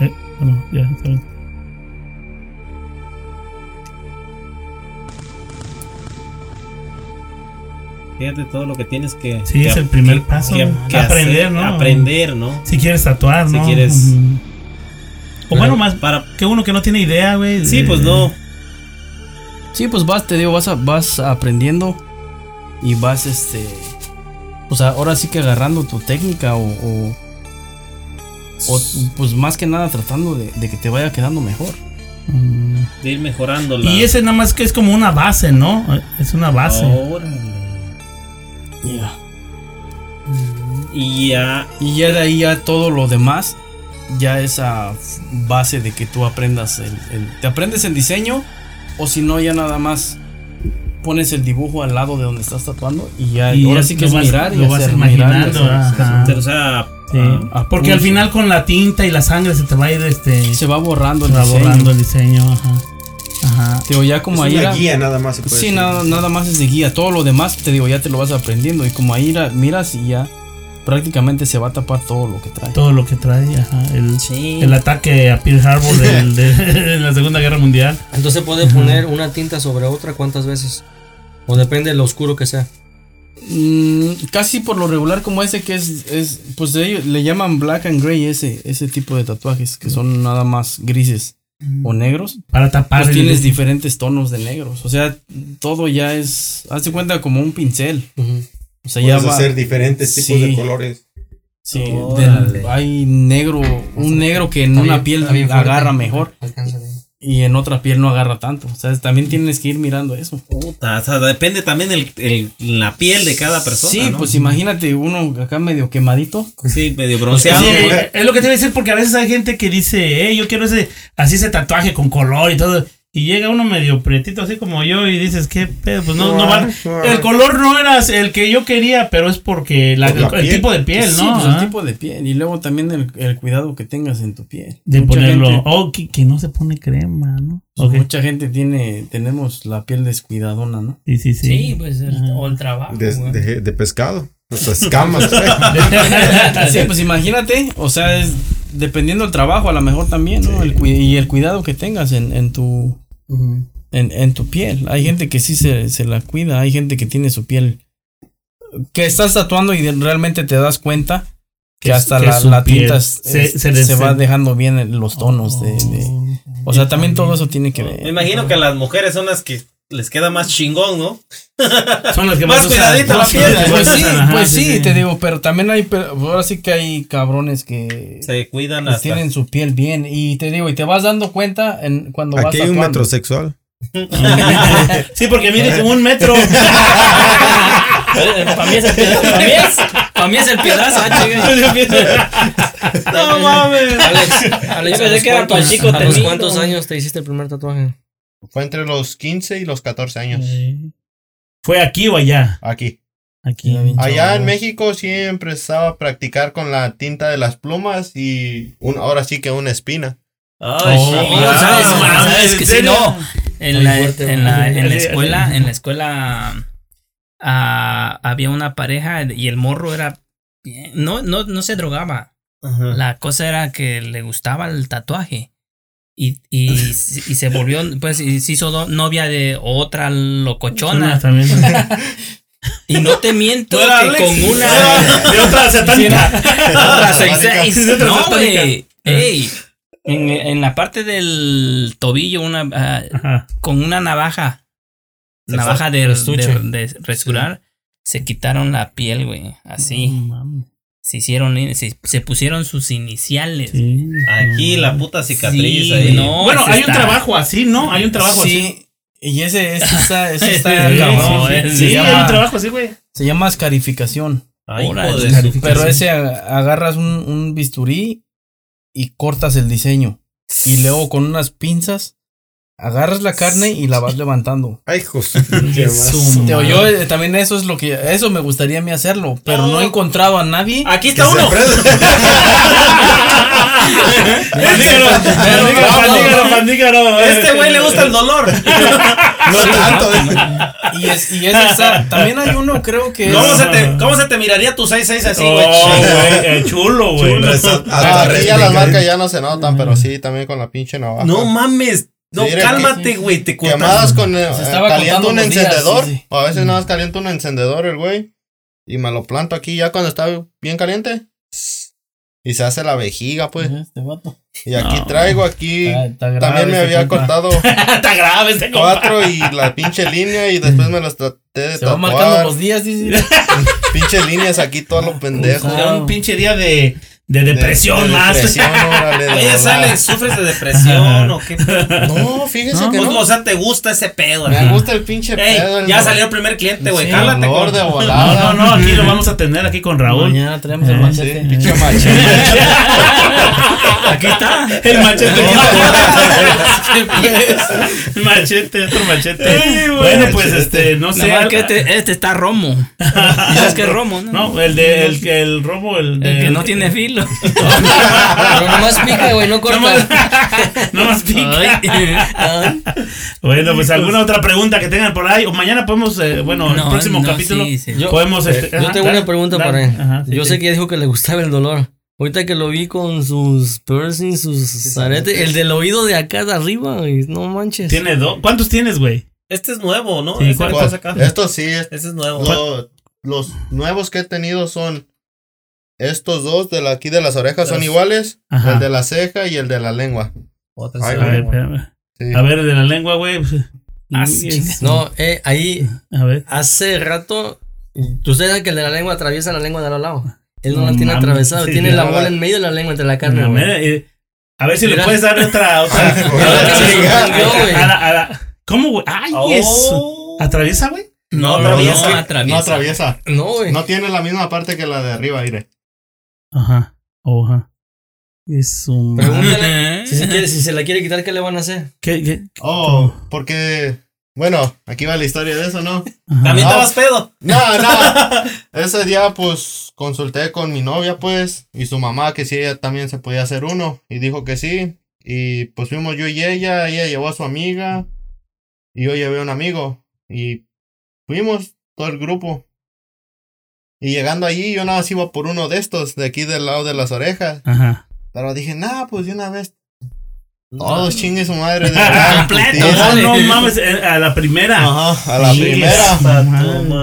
Eh, bueno, ya, está bien. Fíjate todo lo que tienes que. Sí, que- es el primer paso. que- aprender, hacer, ¿no? Aprender, ¿no? Si quieres tatuar, Si ¿no? quieres- Ujú. O bueno, más Para. que uno que no tiene idea, güey. Sí, de- pues no. Sí, pues vas, te digo, vas, a- vas aprendiendo y vas, este, pues ahora sí que agarrando tu técnica o, o, o, pues más que nada tratando de, de que te vaya quedando mejor. Mm. De ir mejorando la. Y ese nada más que es como una base, ¿no? Es una base. Órale. Ya. Y ya. Y ya de ahí ya todo lo demás, ya esa base de que tú aprendas el, el- te aprendes el diseño o si no ya nada más pones el dibujo al lado de donde estás tatuando y ya Y ahora sí que es vas- mirar y lo vas hacer, imaginando, mirar y hacer- ajá. O sea. Sí. Porque al final con la tinta y la sangre se te va a ir este. se va borrando el se va diseño. borrando el diseño, ajá. Ajá. Te digo, ya como es ahí una era- guía nada más. se puede Sí, decir. nada, nada más es de guía. Todo lo demás, te digo, ya te lo vas aprendiendo. Y como ahí ra- miras y ya prácticamente se va a tapar todo lo que trae. Todo lo que trae, ajá. El, Sí. el ataque a Pearl Harbor del- de, de la Segunda Guerra Mundial. Entonces puede poner una tinta sobre otra cuántas veces. O depende de lo oscuro que sea. Mm, casi por lo regular como ese que es, es pues de ellos le llaman black and gray ese, ese tipo de tatuajes que son nada más grises o negros. Para tapar Pues el- tienes diferentes tonos de negros. O sea, todo ya es, hazte cuenta como un pincel. O sea, ya Puedes va, hacer diferentes tipos Sí. de colores. sí, del- hay negro, un negro que en una piel agarra mejor. Y en otra piel no agarra tanto. O sea, también tienes que ir mirando eso. Puta, o sea, depende también el, el- la piel de cada persona. sí, ¿no? pues imagínate uno acá medio quemadito. Sí, medio bronceado. Sí, es lo que te iba a decir porque a veces hay gente que dice, eh, yo quiero ese, así ese tatuaje con color y todo. Y llega uno medio prietito así como yo y dices, ¿qué pedo? Pues no, no va. El color no era el que yo quería, pero es porque la- Por la el, tipo de piel, Sí, ¿no? pues el tipo de piel. Y luego también el, el cuidado que tengas en tu piel. de Mucha ponerlo. gente- Oh, que, que no se pone crema, ¿no? Ok. Mucha gente tiene, tenemos la piel descuidadona, ¿no? Sí, sí, sí. Sí, pues el, o el trabajo. De, güey. de- de pescado. Las escamas. Sí, pues imagínate, o sea, es dependiendo del trabajo, a lo mejor también, ¿no? El y el cuidado que tengas en, en tu en, en tu piel. Hay gente que sí se, se la cuida, hay gente que tiene su piel que estás tatuando y de- realmente te das cuenta que, Que hasta que la, tinta es- se- es- se se, va dejando bien en los tonos de, de- o sea, también todo eso tiene que Me ver. imagino que las mujeres son las que les queda más chingón, ¿no? Son las que Más más, la más piel, Pues sí, pues sí, te digo, pero también hay, ahora sí que hay cabrones que Se cuidan que hasta. tienen su piel bien y te digo, y te vas dando cuenta en cuando vas Aquí hay un tatuando. metrosexual. Sí, porque mide como un metro. Para mí es, para mí es Para mí es el piedrazo, chica. no mames. Alex, Alex, Yo pensé ¿a los que era cuántos- pa' chico ¿A los cuántos años te hiciste el primer tatuaje? Fue entre los 15 y los 14 años. ¿Fue aquí o allá? Aquí. Aquí. Allá en México siempre estaba a practicar con la tinta de las plumas y un, ahora sí que una espina. Ay, Oh, sí, oh. ¿sabes? No, mames, sabes ¿en que sí, serio? no. En la, fuerte, en la, en la escuela, en la escuela ah, había una pareja y el morro era no, no, no se drogaba. Ajá. La cosa era que le gustaba el tatuaje. Y, y, y se volvió, pues, y se hizo novia de otra locochona. también. Y no te miento ¿No que Alex? con una. De otra satánica. Otra No, güey. Ey, en, en la parte del tobillo, una, ah, con una navaja, Se navaja de, de, de rasurar, se quitaron la piel, güey. Así. Se hicieron, se, se pusieron sus iniciales. Sí. Aquí la puta cicatriz Sí, ahí. no. Bueno, hay un trabajo así, ¿no? Hay un trabajo así. Sí. Y ese, ese está, ese Sí, está sí, cabrón. sí, Se Sí, hay llama- un trabajo así, güey. Se llama escarificación. Ay, Pero ese ag- agarras un, un bisturí y cortas el diseño. Y luego con unas pinzas agarras la carne y la vas levantando. Ay, hijos. Te oyó, eh, también eso es lo que eso me gustaría a mí hacerlo, pero no he encontrado a nadie. Aquí está uno. Pandígaro, pandígaro, pandígaro. Este güey le gusta el dolor. No tanto. Y es y ese está- también hay uno creo que ¿Cómo es- se te, cómo se te miraría tu 6-6 así, Oh, güey? eh, chulo, güey. Es Ah, hasta aquí ya las marcas ya no se notan, pero sí, también con la pinche navaja. No mames. No, Sí, cálmate, güey. Te cortas. Quemadas con eh, Se estaba caliento un días, encendedor. sí, sí. O a veces nada más caliento un encendedor el güey. Y me lo planto aquí ya cuando está bien caliente. Y se hace la vejiga, pues. Este vato. Y aquí No. traigo aquí. Está- está grave También me había compa. cortado Está grave este compa. cuatro y la pinche línea. Y después me las traté de Se va marcando tatuar. los días, dice. Pinche líneas aquí todos los pendejos. Era un pinche día de, de depresión De- de más. depresión, órale, de Oye, sale, ¿sufres de depresión o qué? No, fíjese No, que Pues, no. o sea, te gusta ese pedo. Me gusta el pinche Ey, pedo. ya no- salió el primer cliente, güey. Sí, con... de No, volada. no, no, aquí lo vamos a tener aquí con Raúl. Mañana traemos el Eh, machete. Sí, pinche machete. Aquí está. El machete. El machete, otro machete. bueno, pues este, no sé. Nada más que este, este está romo. ¿Sabes qué es romo, no? No, el de el, que- el robo, el, El que no tiene filo. Pero nomás pica, güey, no corta. No más pica. Ay. Bueno, pues alguna otra pregunta que tengan por ahí. O mañana podemos, eh, bueno, el No, próximo no, capítulo. sí, sí. Yo- podemos. este, Yo ajá, tengo dale, una pregunta dale. para él. Ajá, sí, Yo sí. sé que ya dijo que le gustaba el dolor. Ahorita que lo vi con sus piercings, sus aretes, el del oído de acá de arriba, güey, no manches. Tiene dos. ¿Cuántos tienes, güey? Este es nuevo, ¿no? Sí, este ¿cuál- que estás acá. Esto sí, es- Este es nuevo. lo- los nuevos que he tenido son estos dos de la, aquí de las orejas son iguales, Ajá. el de la ceja y el de la lengua. Otra Ay, A ver, espérame. Sí. A ver, de la lengua, güey. Ah, Sí, chinga. No, eh, ahí A ver. hace rato, usted sabe que el de la lengua atraviesa la lengua de los lados. Él no, No la tiene atravesada, sí, tiene la bola la- en medio de la lengua entre la carne. A güey. ver, eh, a ver si le puedes dar otra. ¿Cómo, güey? Ay, Oh. eso. ¿Atraviesa, güey? No, No, atraviesa. no atraviesa. No atraviesa. No, güey. No tiene la misma parte que la de arriba, mire. Ajá. Oh, ajá. Es un. Pregúntale si se, quiere, si se la quiere quitar, ¿qué le van a hacer? ¿Qué, qué? Oh, porque. Bueno, aquí va la historia de eso, ¿no? También No. estabas pedo. No, no. Ese día, pues, consulté con mi novia, pues, y su mamá, que si ella también se podía hacer uno, y dijo que sí. Y pues fuimos yo y ella, ella llevó a su amiga, y yo llevé a un amigo, y fuimos todo el grupo. Y llegando allí, yo nada más iba por uno de estos, de aquí del lado de las orejas. Ajá. Pero dije, nah, pues de una vez. Todos chingue su madre de verdad. Completo. No, no mames, eh, a la primera. Ajá, a la primera.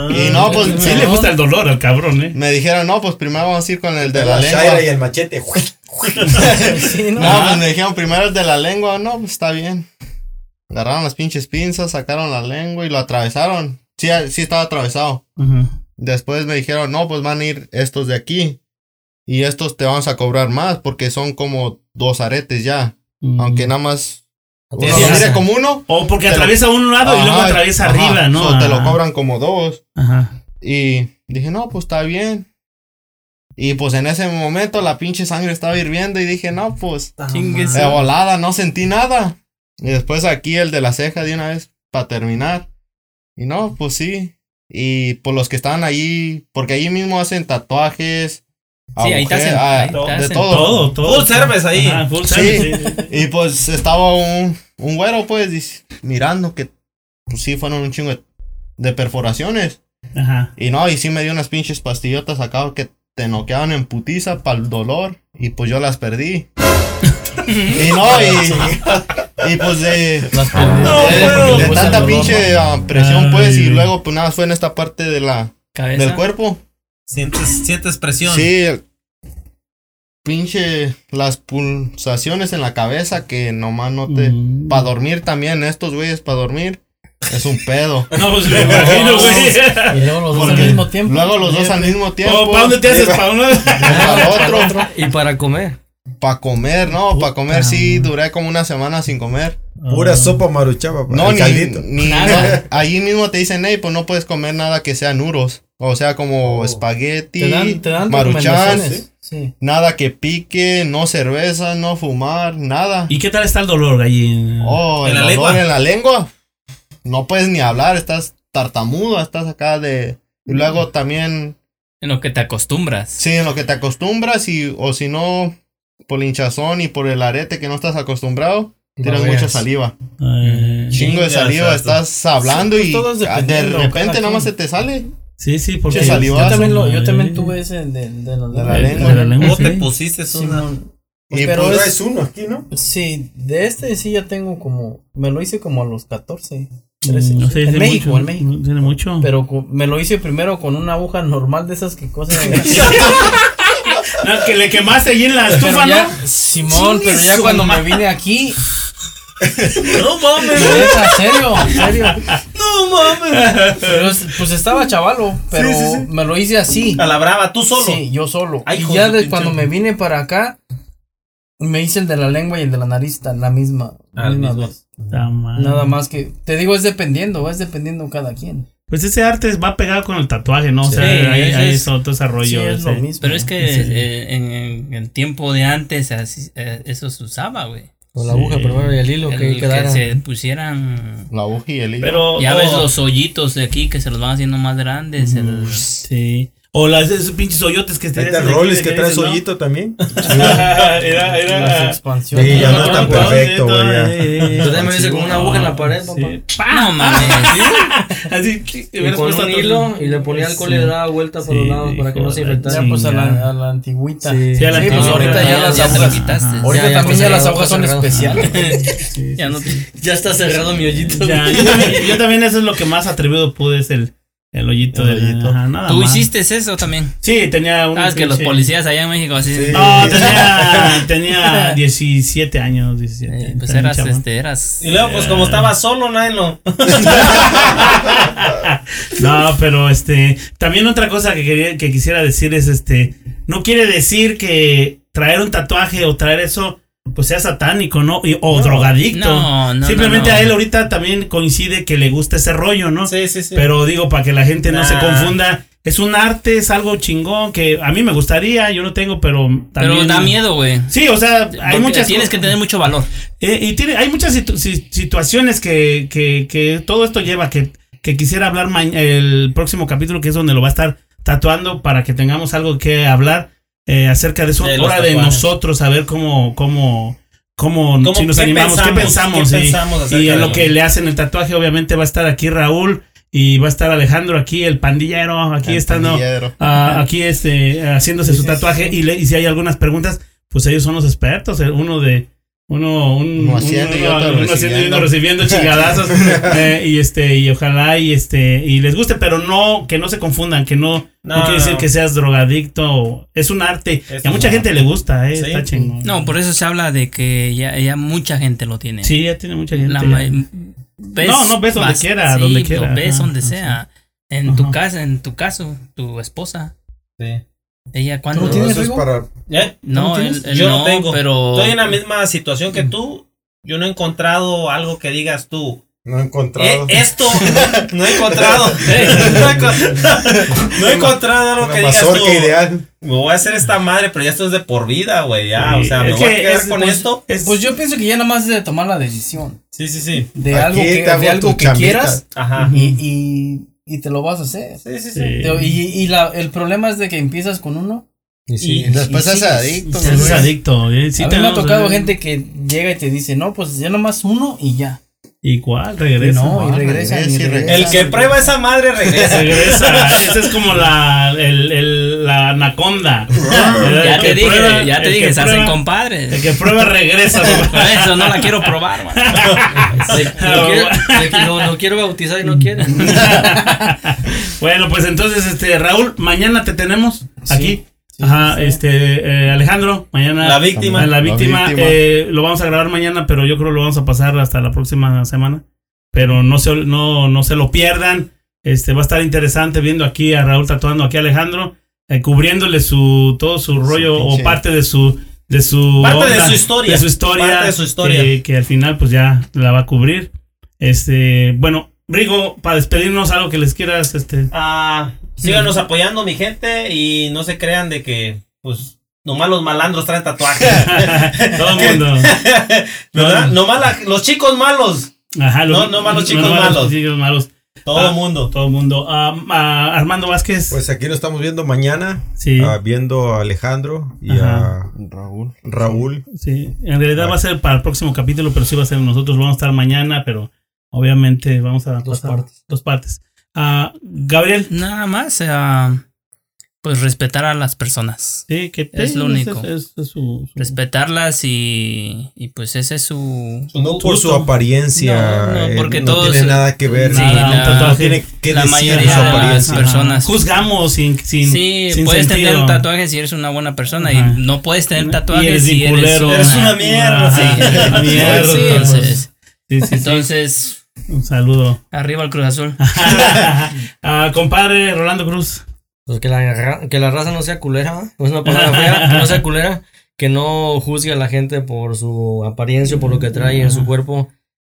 Y no, pues Sí le gusta el dolor al cabrón, ¿eh? Me dijeron, no, pues primero vamos a ir con el de la, la lengua. Y el machete. Sí, ¿no? No, pues me dijeron primero el de la lengua. No, pues está bien. Agarraron las pinches pinzas, sacaron la lengua y lo atravesaron. Sí, sí estaba atravesado. Ajá. Después me dijeron, no, pues van a ir estos de aquí. Y estos te vamos a cobrar más porque son como dos aretes ya. Mm. Aunque nada más uno lo como uno. O porque te lo- atraviesa un lado y luego Ajá, atraviesa ajá, arriba, ¿no? so te lo Ajá. cobran como dos. Ajá. Y dije, no, pues está bien. Y pues en ese momento la pinche sangre estaba hirviendo y dije, no, pues Chingues. de volada, no sentí nada. Y después aquí el de la ceja de una vez para terminar. Y no, pues sí. Y por los que estaban ahí, porque ahí mismo hacen tatuajes. Sí, ahí te hacen- ah, ahí te de hacen todo. Todo, todo. Full service ahí. Ajá, full Sí. service, sí. Y pues estaba un, un güero, pues, mirando que pues sí fueron un chingo de, de perforaciones. Ajá. Y no, y sí me dio unas pinches pastillotas acá que te noqueaban en putiza para el dolor. Y pues yo las perdí. y no, y, y pues de, Las de, de tanta dolor, pinche ¿no? ah, presión, pues, y luego pues nada, fue en esta parte de la, Cabeza. del cuerpo. Sientes, sientes presión. Sí, pinche las pulsaciones en la cabeza que nomás no te... Mm. Para dormir también, estos güeyes para dormir, es un pedo. No, pues me imagino, güey. Y luego los dos al mismo tiempo. Luego los dos al mismo tiempo. ¿Para dónde te haces? ¿Para uno? Para otro. Y para comer. Para comer, no, para comer sí, duré como una semana sin comer. Pura sopa maruchaba. No, ni, caldito. ni nada. Ahí mismo te dicen, hey, pues no puedes comer nada que sea nuros. O sea, como espagueti, Te dan, te dan maruchan, recomendaciones. Sí. nada que pique, no cerveza, no fumar, nada. ¿Y qué tal está el dolor allí? Oh, ¿En el la dolor lengua? en la lengua. No puedes ni hablar, estás tartamudo, estás acá de... Y luego también, En lo que te acostumbras. sí, en lo que te acostumbras y, o si no, por la hinchazón y por el arete que no estás acostumbrado, tiras Babeas. mucha saliva. Eh, Chingo de saliva, exacto. estás hablando Sí, pues y es de repente nada más se te sale. sí, sí, porque. Saliva. Yo también, lo, yo Ay. también tuve ese de, de, la- De la De lengua. la lengua, ¿Cómo te sí. pusiste una? Simón. Y Pero pues, es- uno aquí, ¿no? Sí, de este sí ya tengo como. Me lo hice como a los 14, 13. No sé, en tiene México, mucho, en México. Tiene mucho. Pero me lo hice primero con una aguja normal de esas que cosas. No, que le quemaste allí en la pero estufa, ya, ¿no? Simón, pero ya cuando me vine aquí. No mames. neta, serio, serio. No mames. Pero pues estaba chavalo, pero me lo hice así. A la brava, tú solo. Sí, yo solo. Ay, y ya de cuando me vine para acá, me hice el de la lengua y el de la nariz, tan la misma. Ah, misma mismo. vez. Nada más que, te digo, es dependiendo, es dependiendo cada quien. Pues ese arte va pegado con el tatuaje, ¿no? O sea, Sí, eso ahí es- otro desarrollo. sí, es lo ese. mismo. Pero es que Sí. eh, en, en el tiempo de antes así, eh, eso se usaba, güey. Con la aguja primero y el hilo El que que quedara. se pusieran... la aguja y el hilo. Pero. Ya ves los hoyitos de aquí que se los van haciendo más grandes. el- Sí. O las, esos pinches hoyotes que está aquí, Rollis que le trae dices, ¿no? hoyito también. era, Las era. expansiones. Sí, ya no es tan perfecto, güey. Yo también me hice con una aguja en la pared, papá. No mames. Así, sí, Y hubieras con puesto un todo. hilo y le ponía alcohol y le daba vuelta por Sí, los lados para que no se infectara. Ya pues a la, a la antigüita. Sí. Sí, a la Sí, pues antigua. ahorita ya las agujas. quitaste. Ahorita también ya las agujas son especiales. Ya no está cerrado mi hoyito. Ya, yo, también, yo también eso es lo que más atrevido pude es el, el hoyito. El del- hoyito. ajá, nada ¿Tú más. hiciste eso también? Sí, tenía un. Ah, es que los policías allá en México así. No, tenía, tenía 17 años, 17. Eh, pues eras, este, eras. Y luego, pues como estaba solo, nadie lo. No, pero este, también otra cosa que quería, que quisiera decir es este, no quiere decir que traer un tatuaje o traer eso, pues sea satánico, ¿no? Y- o drogadicto. No, no, Simplemente a él ahorita también coincide que le gusta ese rollo, ¿no? Sí, sí, sí. Pero digo, para que la gente no se confunda, es un arte, es algo chingón que a mí me gustaría, yo no tengo, pero también. Pero da miedo, güey. Sí, o sea, hay Porque muchas Tienes que tener mucho valor. eh, y tiene, hay muchas situ- si- situaciones que, que, que todo esto lleva que, que quisiera hablar el próximo capítulo, que es donde lo va a estar tatuando para que tengamos algo que hablar eh, acerca de eso. De los Hora de nosotros, a ver cómo, cómo, cómo, ¿Cómo- si nos qué animamos, qué pensamos? pensamos. ¿Qué y- pensamos acerca y, en lo que le hacen el tatuaje, obviamente va a estar aquí Raúl y va a estar Alejandro aquí, el pandillero, aquí El estando. pandillero. Ah, aquí este haciéndose su tatuaje y, le- y si hay algunas preguntas pues ellos son los expertos eh, uno de uno un, Uno haciendo y uno- otro uno haciendo y uno recibiendo. recibiendo chingadazos eh, y este y ojalá y este y les guste pero no que no se confundan que no no, No, quiere decir no. que seas drogadicto o- es un arte Es y a mucha arte. gente le gusta eh, Sí. está chingón No, por eso se habla de que ya, ya mucha gente lo tiene. sí ya tiene mucha gente La ya. ma- ves No, no, ves donde quiera, sí, donde quiera, ves ajá, donde ajá. sea. En Ajá. tu casa, en tu caso, tu esposa. Sí. Ella cuando no tienes Eso para ¿Eh? no, Yo no tengo. pero Estoy en la misma situación que tú. Yo no he encontrado algo que digas tú. No he Eh, encontrado. esto no he encontrado. no, he, enco- no he encontrado algo que digas tú. ideal. Me voy a hacer esta madre, pero ya esto es de por vida, güey. Ya, Sí, o sea, me voy a que quedar es- con pues, esto. es- Pues yo pienso que ya nada más es de tomar la decisión. Sí, sí, sí. De Aquí algo que, de algo que quieras Ajá. y, y, y te lo vas a hacer. Sí, sí, sí. Sí. Te- Y, y la, el problema es de que empiezas con uno. Y sí. Y adicto. Adicto. ¿eh? Sí a mí me ha tocado gente que llega y te dice, no, pues ya nomás uno y ya. ¿Y cuál? Regresa. no, y regresan, regresa y regresa. El que prueba esa madre regresa. Regresa. Esa es como la, el, el- la anaconda. Ya te que dije, prueba- ya te dije, se hacen compadres. El que prueba regresa. Por eso no la quiero probar, man. Le- lo, quiero, lo quiero bautizar y no quiere. bueno, pues entonces, este, Raúl, mañana te tenemos aquí. Ajá, este, eh, Alejandro, mañana. La víctima. La víctima, La víctima. eh, lo vamos a grabar mañana, pero yo creo que lo vamos a pasar hasta la próxima semana. Pero no se, no, no se lo pierdan. Este, va a estar interesante viendo aquí a Raúl tatuando aquí a Alejandro, eh, cubriéndole su, todo su rollo o parte de su, de su, Parte de su historia. de su historia, Parte de su historia. Que, que al final pues ya la va a cubrir. Este, bueno, Rigo, para despedirnos, algo que les quieras, este. Ah, síganos apoyando, mi gente, y no se crean de que, pues, nomás los malandros traen tatuajes. Todo el mundo. ¿Verdad? Nomás la- los chicos malos. Ajá, No, no malos chicos malos. chicos malos. Todo Ah, el mundo. Todo el mundo. Ah, ah, Armando Vázquez. Pues aquí lo estamos viendo mañana. sí. ah, viendo a Alejandro y Ajá. a Raúl. Raúl. sí. En realidad va a ser para el próximo capítulo, pero sí va a ser nosotros. Vamos a estar mañana, pero obviamente vamos a. Dos pasar partes. Dos partes. Ah, Gabriel. Nada más, ah, pues respetar a las personas. Sí, que Es lo único. Es, es su- su- Respetarlas y, y pues ese es su... No por su apariencia. No, no, eh, porque no todos- tiene nada que ver. Sí, nada, la- un tatuaje no tiene que la decir mayoría su de las apariencia. personas. Ajá. Juzgamos sin. sin sí, sin puedes sentido. tener un tatuaje si eres una buena persona Ajá. y no puedes tener eres si eres una, Eres una mierda, Sí. Mierda. Sí, entonces, Sí, sí, sí. entonces, Un saludo. arriba el Cruz Azul. Ah, compadre Rolando Cruz. Pues que la, que la raza no sea culera, ¿va? es una palabra fea, que no sea culera, que no juzgue a la gente por su apariencia o por lo que trae en su cuerpo.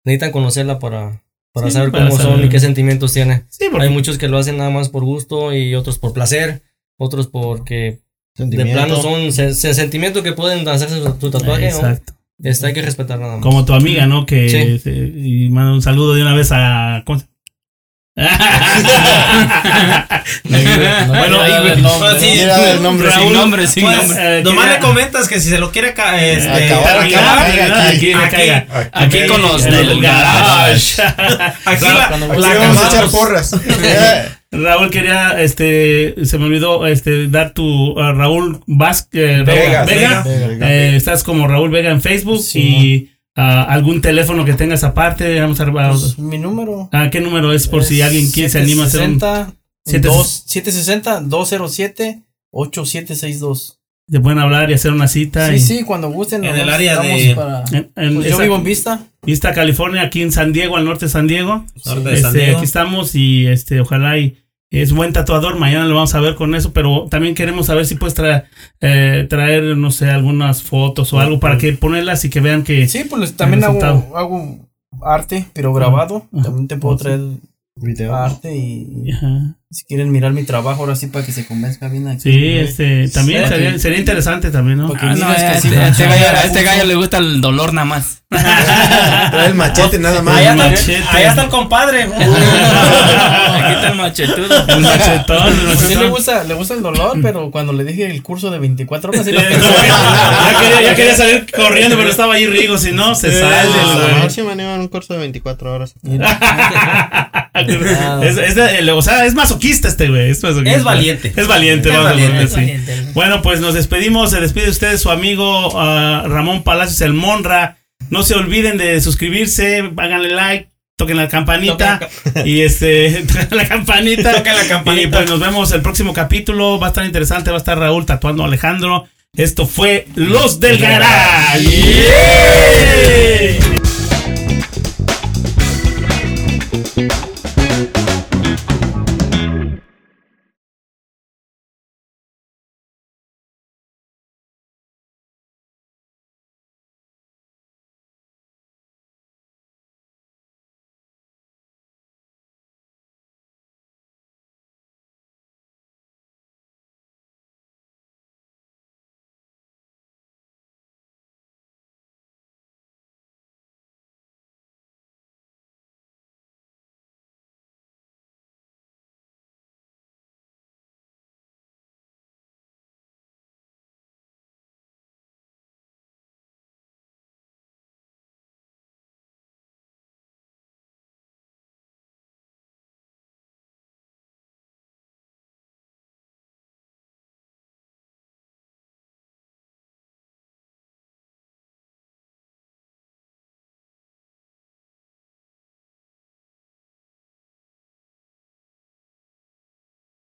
Necesitan conocerla para, para Sí, saber para cómo son y qué sentimientos tiene. Sí, porque Hay muchos que lo hacen nada más por gusto y otros por placer, otros porque de Sentimiento. plano son se- se- sentimientos que pueden hacerse su, su tatuaje. ¿no? Exacto. Este, hay que respetar nada más. Como tu amiga, ¿no? Que Sí. se- y manda un saludo de una vez a. ¿cómo se- bueno, ahí, nombre. Sin nombre, sin Pues, nombre. Eh, nomás le comentas que si se lo quiere ca- este, Acabar, aquí, aquí, Aquí. con los del garage. aquí la, Aquí la vamos a echar porras. Raúl quería, este, se me olvidó, este, dar tu Raúl Vázquez Vega, Vega. Vega. Eh, estás como Raúl Vega en Facebook y ah, algún teléfono que tengas aparte. Vamos a Pues, mi número. Ah, ¿Qué número es por si alguien quiere, se anima a hacer un... 760 Siete- dos- 760 207 8762. Te pueden hablar y hacer una cita. Sí, y- sí, cuando gusten. En el área de- para- en- en Pues yo vivo en Vista. Vista California, aquí en San Diego, al norte de San Diego. Norte de San Este, Diego. aquí estamos y este, ojalá y es buen tatuador. Mañana lo vamos a ver con eso, pero también queremos saber si puedes traer, eh, traer no sé, algunas fotos o algo para que ponerlas y que vean que. Sí, pues también hago, hago arte, pero grabado. También te puedo traer Video. arte y, y Ajá. Si quieren mirar mi trabajo ahora sí para que se convenzca bien aquí. Sí, este, también Sí. sería, sería interesante también, ¿no? Porque Ah, no, a sí, este, a este gallo, a este gallo le gusta el dolor nada más. Trae el machete nada más. Allá Machete. está, allá está el compadre. Aquí está el machetudo. El machetón, el Pues sí le machetón. gusta, le gusta el dolor, pero cuando le dije el curso de 24 horas sí lo ya, quería, ya quería salir corriendo, pero estaba ahí Rigo, si no, se sale. A lo güey. mejor sí me animan un curso de 24 horas. es, es o sea, es masoquista este güey. Es, masoquista. Es valiente. Es valiente, Es vamos a valiente, es valiente. Bueno, pues nos despedimos. Se despide usted su amigo ah, Ramón Palacios el Monra. No se olviden de suscribirse, háganle like, toquen la campanita y este toquen la campanita. Toquen la campanita. Y pues nos vemos el próximo capítulo. Va a estar interesante, va a estar Raúl tatuando a Alejandro. Esto fue Los del Garage. ¡Yeah!